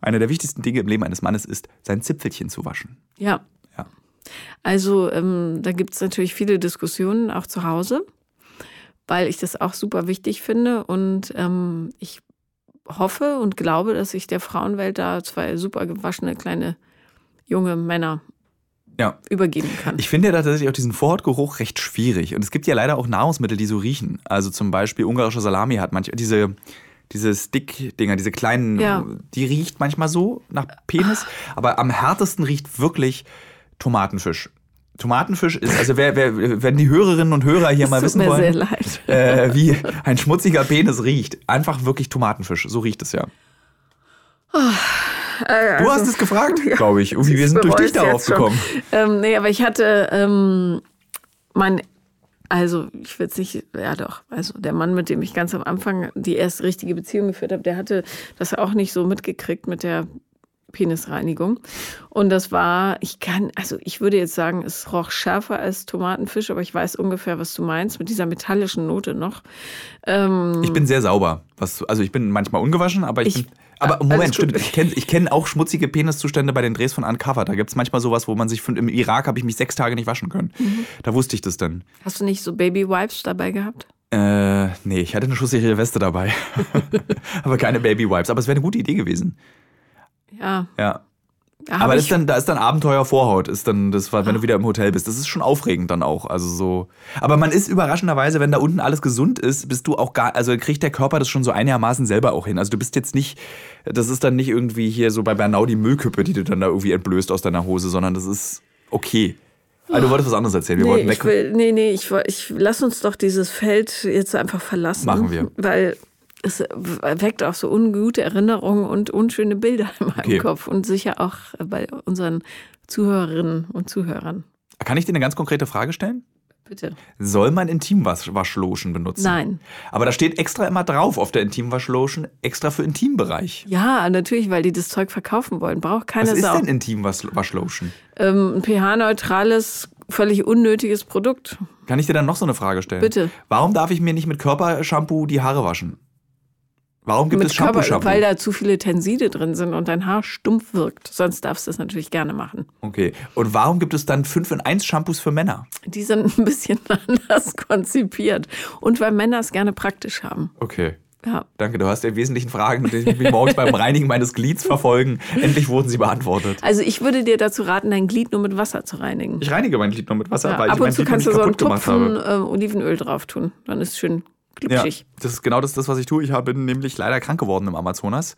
B: einer der wichtigsten Dinge im Leben eines Mannes ist, sein Zipfelchen zu waschen.
A: Ja.
B: Ja.
A: Also ähm, da gibt es natürlich viele Diskussionen, auch zu Hause, weil ich das auch super wichtig finde. Und ähm, ich hoffe und glaube, dass ich der Frauenwelt da zwei super gewaschene kleine junge Männer
B: Ja.
A: übergeben kann.
B: Ich finde ja tatsächlich auch diesen Vorhautgeruch recht schwierig. Und es gibt ja leider auch Nahrungsmittel, die so riechen. Also zum Beispiel ungarische Salami hat manchmal diese, diese Stick-Dinger, diese kleinen,
A: Ja.
B: die riecht manchmal so nach Penis. Aber am härtesten riecht wirklich Tomatenfisch. Tomatenfisch ist, also wer, wer, wenn die Hörerinnen und Hörer hier
A: Es
B: mal
A: tut
B: wissen
A: mir sehr
B: wollen,
A: leid.
B: äh, wie ein schmutziger Penis riecht, einfach wirklich Tomatenfisch. So riecht es ja. Du hast es gefragt, glaube ich. Irgendwie, wir sind durch dich darauf gekommen.
A: Ähm, nee, aber ich hatte ähm, mein, also ich will es nicht, ja doch, also der Mann, mit dem ich ganz am Anfang die erste richtige Beziehung geführt habe, der hatte das auch nicht so mitgekriegt mit der Penisreinigung. Und das war, ich kann, also ich würde jetzt sagen, es roch schärfer als Tomatenfisch, aber ich weiß ungefähr, was du meinst, mit dieser metallischen Note noch. Ähm,
B: Ich bin sehr sauber. Was, also ich bin manchmal ungewaschen, aber ich,
A: Ich-
B: bin. Aber Moment, stimmt. Ich kenne ich kenn auch schmutzige Peniszustände bei den Drehs von Uncover. Da gibt es manchmal sowas, wo man sich von, im Irak habe ich mich sechs Tage nicht waschen können.
A: Mhm.
B: Da wusste ich das dann.
A: hast du nicht so Baby Wipes dabei gehabt?
B: Äh, nee, ich hatte eine schusssichere Weste dabei. aber keine Baby Wipes. Aber es wäre eine gute Idee gewesen.
A: Ja.
B: Ja. Aber das ist dann, da ist dann Abenteuer Vorhaut, ist dann, das wenn du wieder im Hotel bist. Das ist schon aufregend dann auch. Also so. Aber man ist überraschenderweise, wenn da unten alles gesund ist, bist du auch gar, also kriegt der Körper das schon so einigermaßen selber auch hin. Also du bist jetzt nicht, das ist dann nicht irgendwie hier so bei Bernau die Müllkippe, die du dann da irgendwie entblößt aus deiner Hose, sondern das ist okay. Also du wolltest was anderes erzählen. Wir
A: Nee,
B: wollten weg.
A: ich will, nee, nee, ich, ich lass uns doch dieses Feld jetzt einfach verlassen.
B: Machen wir.
A: Weil es weckt auch so ungute Erinnerungen und unschöne Bilder in meinem
B: Okay.
A: Kopf und sicher auch bei unseren Zuhörerinnen und Zuhörern.
B: Kann ich dir eine ganz konkrete Frage stellen?
A: Bitte.
B: Soll man Intimwaschlotion benutzen?
A: Nein.
B: Aber da steht extra immer drauf auf der Intimwaschlotion, extra für Intimbereich.
A: Ja, natürlich, weil die das Zeug verkaufen wollen. Braucht keine
B: Was ist
A: Sau.
B: denn Intimwaschlotion?
A: Ähm, ein pH-neutrales, völlig unnötiges Produkt.
B: Kann ich dir dann noch so eine Frage stellen?
A: Bitte.
B: Warum darf ich mir nicht mit Körpershampoo die Haare waschen? Warum gibt es
A: Körper,
B: Shampoo-Shampoo?
A: weil da zu viele Tenside drin sind und dein Haar stumpf wirkt. Sonst darfst du das natürlich gerne machen.
B: Okay. Und warum gibt es dann 5 in 1 Shampoos für Männer?
A: Die sind ein bisschen anders konzipiert. Und weil Männer es gerne praktisch haben.
B: Okay.
A: Ja.
B: Danke, du hast die wesentlichen Fragen, die mich morgens beim Reinigen meines Glieds verfolgen. Endlich wurden sie beantwortet.
A: Also ich würde dir dazu raten, dein Glied nur mit Wasser zu reinigen.
B: Ich reinige mein Glied nur mit Wasser,
A: Ja,
B: weil
A: ab
B: ich mein
A: und zu
B: Glied
A: kannst du so einen
B: habe.
A: äh, Olivenöl drauf tun. Dann ist es schön
B: Ja, das ist genau das, das, was ich tue. Ich bin nämlich leider krank geworden im Amazonas.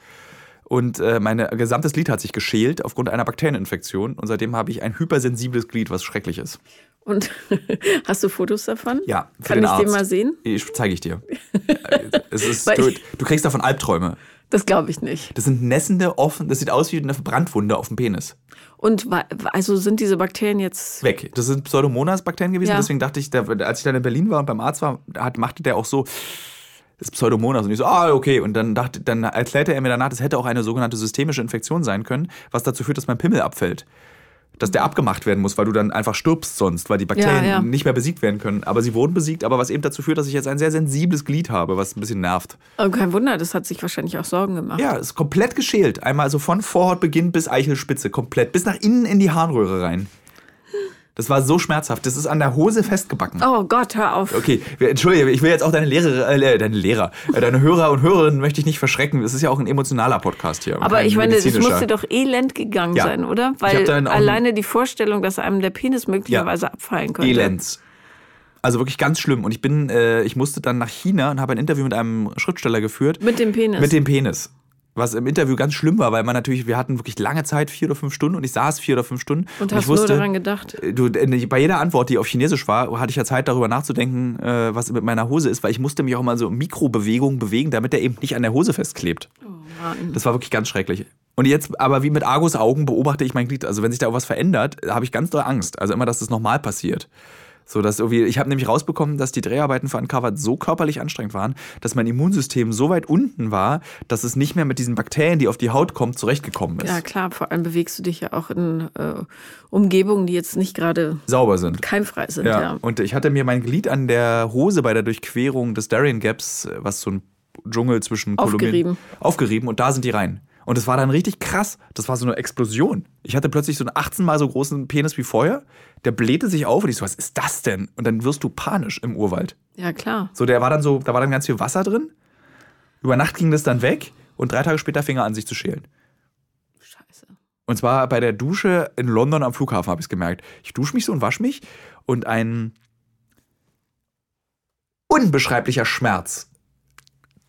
B: Und äh, mein gesamtes Glied hat sich geschält aufgrund einer Bakterieninfektion. Und seitdem habe ich ein hypersensibles Glied, was schrecklich ist.
A: Und hast du Fotos davon?
B: Ja,
A: Kann ich
B: Arzt.
A: den mal sehen?
B: Ich zeige ich dir. es ist, du, du kriegst davon Albträume.
A: Das glaube ich nicht.
B: Das sind nässende, offen, das sieht aus wie eine Brandwunde auf dem Penis.
A: Und also sind diese Bakterien jetzt.
B: Weg. Das sind Pseudomonas-Bakterien gewesen,
A: Ja.
B: deswegen dachte ich, als ich dann in Berlin war und beim Arzt war, hat, machte der auch so, ist Pseudomonas. Und ich so, ah, okay. Und dann, dachte, dann erklärte er mir danach, das hätte auch eine sogenannte systemische Infektion sein können, was dazu führt, dass mein Pimmel abfällt. Dass der abgemacht werden muss, weil du dann einfach stirbst sonst, weil die Bakterien
A: Ja, ja.
B: nicht mehr besiegt werden können. Aber sie wurden besiegt, aber was eben dazu führt, dass ich jetzt ein sehr sensibles Glied habe, was ein bisschen nervt.
A: Oh, kein Wunder, das hat sich wahrscheinlich auch Sorgen gemacht.
B: Ja, ist komplett geschält. Einmal so von Vorhautbeginn bis Eichelspitze, komplett. Bis nach innen in die Harnröhre rein. Das war so schmerzhaft. Das ist an der Hose festgebacken.
A: Oh Gott, hör auf.
B: Okay, entschuldige, ich will jetzt auch deine Lehrer, äh, deine Lehrer, äh, deine Hörer und Hörerinnen möchte ich nicht verschrecken. Das ist ja auch ein emotionaler Podcast hier.
A: Aber ich meine, das musste doch elend gegangen
B: Ja.
A: sein, oder? Weil alleine die Vorstellung, dass einem der Penis möglicherweise abfallen könnte.
B: Elends. Also wirklich ganz schlimm. Und ich bin, äh, ich musste dann nach China und habe ein Interview mit einem Schriftsteller geführt.
A: Mit dem Penis.
B: Mit dem Penis. Was im Interview ganz schlimm war, weil man natürlich, wir hatten wirklich lange Zeit, vier oder fünf Stunden, und ich saß vier oder fünf Stunden.
A: und
B: ich
A: hast nur daran gedacht.
B: Du, äh, bei jeder Antwort, die auf Chinesisch war, hatte ich ja Zeit, darüber nachzudenken, äh, was mit meiner Hose ist, weil ich musste mich auch mal so Mikrobewegungen bewegen, damit der eben nicht an der Hose festklebt.
A: Oh Mann.
B: Das war wirklich ganz schrecklich. Und jetzt, aber wie mit Argus Augen beobachte ich mein Glied. Also wenn sich da was verändert, habe ich ganz doll Angst. Also immer, dass das nochmal passiert. So, dass irgendwie, ich habe nämlich rausbekommen, dass die Dreharbeiten für Uncovered so körperlich anstrengend waren, dass mein Immunsystem so weit unten war, dass es nicht mehr mit diesen Bakterien, die auf die Haut kommen, zurechtgekommen ist.
A: Ja, klar, vor allem bewegst du dich ja auch in äh, Umgebungen, die jetzt nicht gerade
B: Sauber sind.
A: keimfrei sind.
B: Ja.
A: Ja.
B: Und ich hatte mir mein Glied an der Hose bei der Durchquerung des Darien Gaps, was so ein Dschungel zwischen Kolumbien.
A: Aufgerieben.
B: Aufgerieben und da sind die rein. Und es war dann richtig krass. Das war so eine Explosion. Ich hatte plötzlich so einen 18 mal so großen Penis wie vorher. Der blähte sich auf und ich so, was ist das denn? Und dann wirst du panisch im Urwald.
A: ja, klar.
B: So, der war dann so, da war dann ganz viel Wasser drin. Über Nacht ging das dann weg und drei Tage später fing er an, sich zu schälen.
A: Scheiße.
B: Und zwar bei der Dusche in London am Flughafen habe ich es gemerkt. Ich dusche mich so und wasche mich und ein unbeschreiblicher Schmerz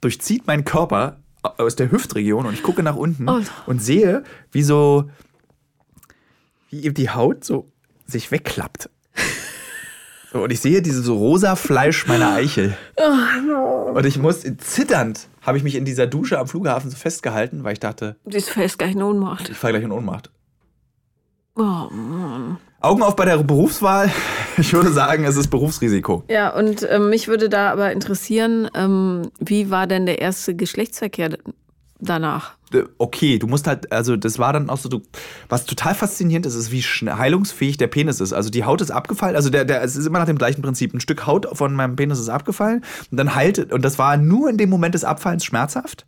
B: durchzieht meinen Körper aus der Hüftregion und ich gucke nach unten
A: Oh.
B: und sehe, wie so, wie eben die Haut so sich wegklappt. So, und ich sehe dieses so rosa Fleisch meiner Eichel. Und ich muss zitternd, habe ich mich in dieser Dusche am Flughafen so festgehalten, weil ich dachte,
A: Die ist fest gleich eine Ohnmacht.
B: ich falle gleich in Ohnmacht.
A: Oh Mann.
B: Augen auf bei der Berufswahl. Ich würde sagen, es ist Berufsrisiko.
A: Ja, und ähm, mich würde da aber interessieren, ähm, wie war denn der erste Geschlechtsverkehr danach?
B: Äh, Okay, du musst halt, also das war dann auch so, du, was total faszinierend ist, ist, wie heilungsfähig der Penis ist. Also die Haut ist abgefallen, also der, der, es ist immer nach dem gleichen Prinzip. Ein Stück Haut von meinem Penis ist abgefallen und dann heilt, und das war nur in dem Moment des Abfallens schmerzhaft.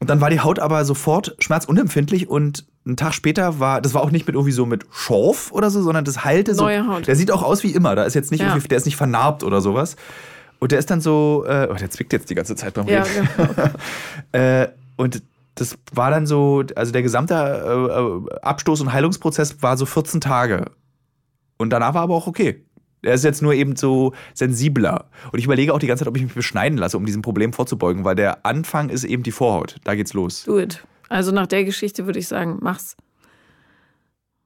B: Und dann war die Haut aber sofort schmerzunempfindlich und einen Tag später war, das war auch nicht mit irgendwie so mit Schorf oder so, sondern das heilte so.
A: Neue Haut.
B: Der sieht auch aus wie immer, da ist jetzt nicht
A: Ja.
B: irgendwie, der ist nicht vernarbt oder sowas. Und der ist dann so, äh, oh, der zwickt jetzt die ganze Zeit beim
A: Ja,
B: Reden.
A: genau.
B: Äh, und das war dann so, also der gesamte äh, äh, Abstoß- und Heilungsprozess war so 14 Tage. Und danach war aber auch okay. Er ist jetzt nur eben so sensibler. Und ich überlege auch die ganze Zeit, ob ich mich beschneiden lasse, um diesem Problem vorzubeugen, weil der Anfang ist eben die Vorhaut. Da geht's los.
A: Do it. Also nach der Geschichte würde ich sagen, mach's.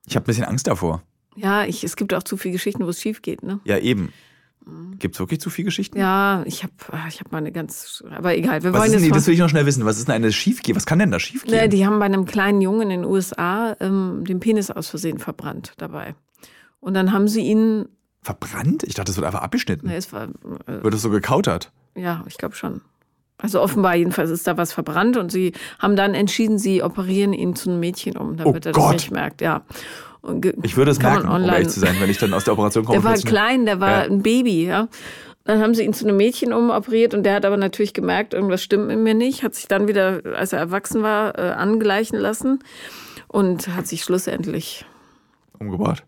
B: Ich habe ein bisschen Angst davor.
A: Ja, ich, es gibt auch zu viele Geschichten, wo es schief geht, ne?
B: Ja, eben. Gibt's wirklich zu viele Geschichten?
A: Ja, ich habe ich hab mal eine ganz, aber egal. Wir
B: Was
A: wollen
B: ist denn,
A: jetzt
B: das will ich noch schnell wissen. Was ist denn eine schiefgehen? Was kann denn da schiefgehen?
A: Ne, die haben bei einem kleinen Jungen in den USA ähm, den Penis aus Versehen verbrannt dabei. Und dann haben sie ihn,
B: Verbrannt? Ich dachte, das wird einfach abgeschnitten.
A: ne, es war, äh,
B: Wird das so gekautert?
A: ja, ich glaube schon. Also offenbar jedenfalls ist da was verbrannt und sie haben dann entschieden, sie operieren ihn zu einem Mädchen um, damit
B: Oh
A: er
B: Gott.
A: das nicht merkt. Ja.
B: Ich würde es merken, um ehrlich zu sein, wenn ich dann aus der Operation komme.
A: Der war klein, der war
B: Ja.
A: ein Baby, ja. Dann haben sie ihn zu einem Mädchen umoperiert und der hat aber natürlich gemerkt, irgendwas stimmt mit mir nicht, hat sich dann wieder, als er erwachsen war, äh, angleichen lassen und hat sich schlussendlich,
B: Umgebracht.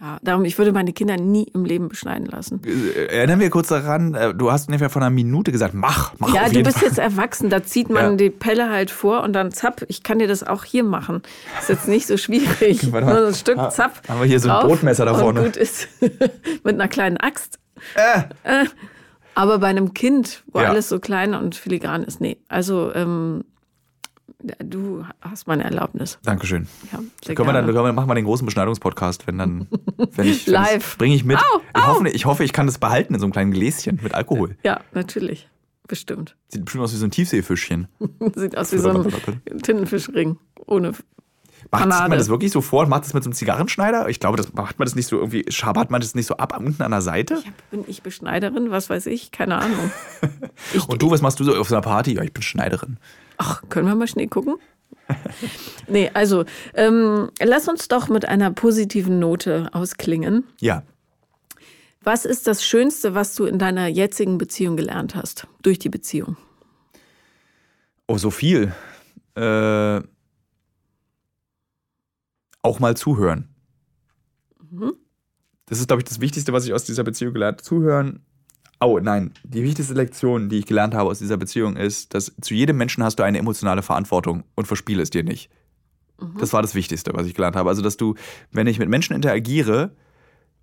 A: Ja, darum, ich würde meine Kinder nie im Leben beschneiden lassen.
B: Äh, Erinnern wir kurz daran, äh, du hast ungefähr vor einer Minute gesagt, mach, mach
A: Ja, du bist
B: Fall.
A: jetzt erwachsen, da zieht man
B: Ja.
A: die Pelle halt vor und dann zapp. Ich kann dir das auch hier machen. Ist jetzt nicht so schwierig. Nur so ein Stück
B: Ha-
A: zapp.
B: haben wir hier so ein Brotmesser da vorne.
A: Gut ist. Mit einer kleinen Axt.
B: Äh,
A: Äh, aber bei einem Kind, wo
B: Ja.
A: alles so klein und filigran ist, nee. Also, ähm, du hast meine Erlaubnis.
B: Dankeschön.
A: Ja, sehr
B: Können wir dann,
A: gerne.
B: können wir, machen wir den großen Beschneidungspodcast, wenn dann, wenn ich, wenn
A: Live.
B: bringe ich mit.
A: Au,
B: ich, hoffe, ich hoffe, ich kann das behalten in so einem kleinen Gläschen mit Alkohol.
A: Ja, natürlich. Bestimmt.
B: Sieht bestimmt aus wie so ein Tiefseefischchen.
A: Sieht aus wie so ein Tintenfischring. Ohne.
B: Macht man das wirklich so vor und macht das mit so einem Zigarrenschneider? Ich glaube, das macht man das nicht so irgendwie, schabert man das nicht so ab unten an der Seite?
A: Bin ich Beschneiderin? Was weiß ich? Keine Ahnung. Ich,
B: Und du, was machst du so auf so einer Party? Ja, ich bin Schneiderin.
A: Ach, können wir mal schnell gucken? nee, also ähm, lass uns doch mit einer positiven Note ausklingen.
B: Ja.
A: Was ist das Schönste, was du in deiner jetzigen Beziehung gelernt hast? Durch die Beziehung.
B: Oh, so viel. Äh, auch mal zuhören. Das ist, glaube ich, das Wichtigste, was ich aus dieser Beziehung gelernt habe. Zuhören. Oh, nein. Die wichtigste Lektion, die ich gelernt habe aus dieser Beziehung, ist, dass zu jedem Menschen hast du eine emotionale Verantwortung und verspiele es dir nicht. Das war das Wichtigste, was ich gelernt habe. Also, dass du, wenn ich mit Menschen interagiere,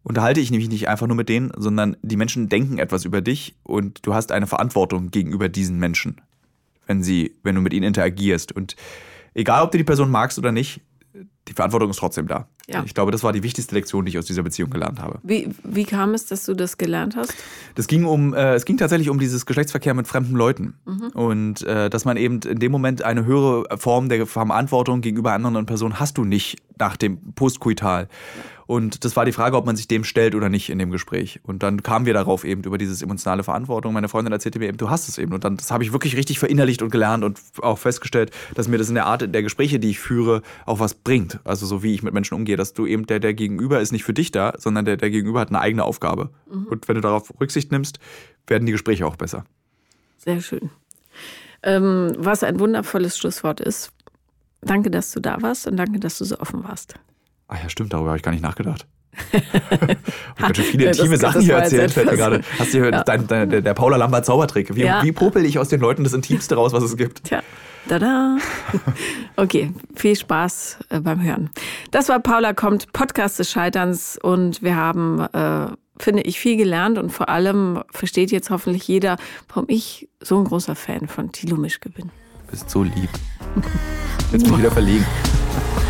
B: unterhalte ich nämlich nicht einfach nur mit denen, sondern die Menschen denken etwas über dich und du hast eine Verantwortung gegenüber diesen Menschen, wenn sie, wenn du mit ihnen interagierst. Und egal, ob du die Person magst oder nicht, die Verantwortung ist trotzdem da.
A: Ja.
B: Ich glaube, das war die wichtigste Lektion, die ich aus dieser Beziehung gelernt habe.
A: Wie, wie kam es, dass du das gelernt hast?
B: Das ging um, äh, es ging tatsächlich um dieses Geschlechtsverkehr mit fremden Leuten.
A: Mhm.
B: Und äh, dass man eben in dem Moment eine höhere Form der Verantwortung gegenüber anderen Personen hast du nicht nach dem Postkoital. Und das war die Frage, ob man sich dem stellt oder nicht in dem Gespräch. Und dann kamen wir darauf eben über dieses emotionale Verantwortung. Meine Freundin erzählte mir eben, du hast es eben. Und dann das habe ich wirklich richtig verinnerlicht und gelernt und auch festgestellt, dass mir das in der Art der Gespräche, die ich führe, auch was bringt. Also so wie ich mit Menschen umgehe, dass du eben der, der Gegenüber ist nicht für dich da, sondern der, der Gegenüber hat eine eigene Aufgabe. Und wenn du darauf Rücksicht nimmst, werden die Gespräche auch besser.
A: Sehr schön. Ähm, was ein wundervolles Schlusswort ist. Danke, dass du da warst und danke, dass du so offen warst.
B: Ach ja, stimmt, darüber habe ich gar nicht nachgedacht. ich habe ganz schön viele
A: Ja, das-
B: intime Sachen
A: das
B: hier erzählt, fällt mir gerade. Hast du
A: Ja.
B: dein, dein, der, der Paula Lambert Zaubertrick? Wie,
A: Ja.
B: wie popel ich aus den Leuten das Intimste raus, was es gibt?
A: Tja, tada. Okay, viel Spaß äh, beim Hören. Das war Paula kommt, Podcast des Scheiterns und wir haben, äh, finde ich, viel gelernt und vor allem versteht jetzt hoffentlich jeder, warum ich so ein großer Fan von Thilo Mischke bin.
B: Du bist so lieb. Jetzt bin ich wieder verlegen.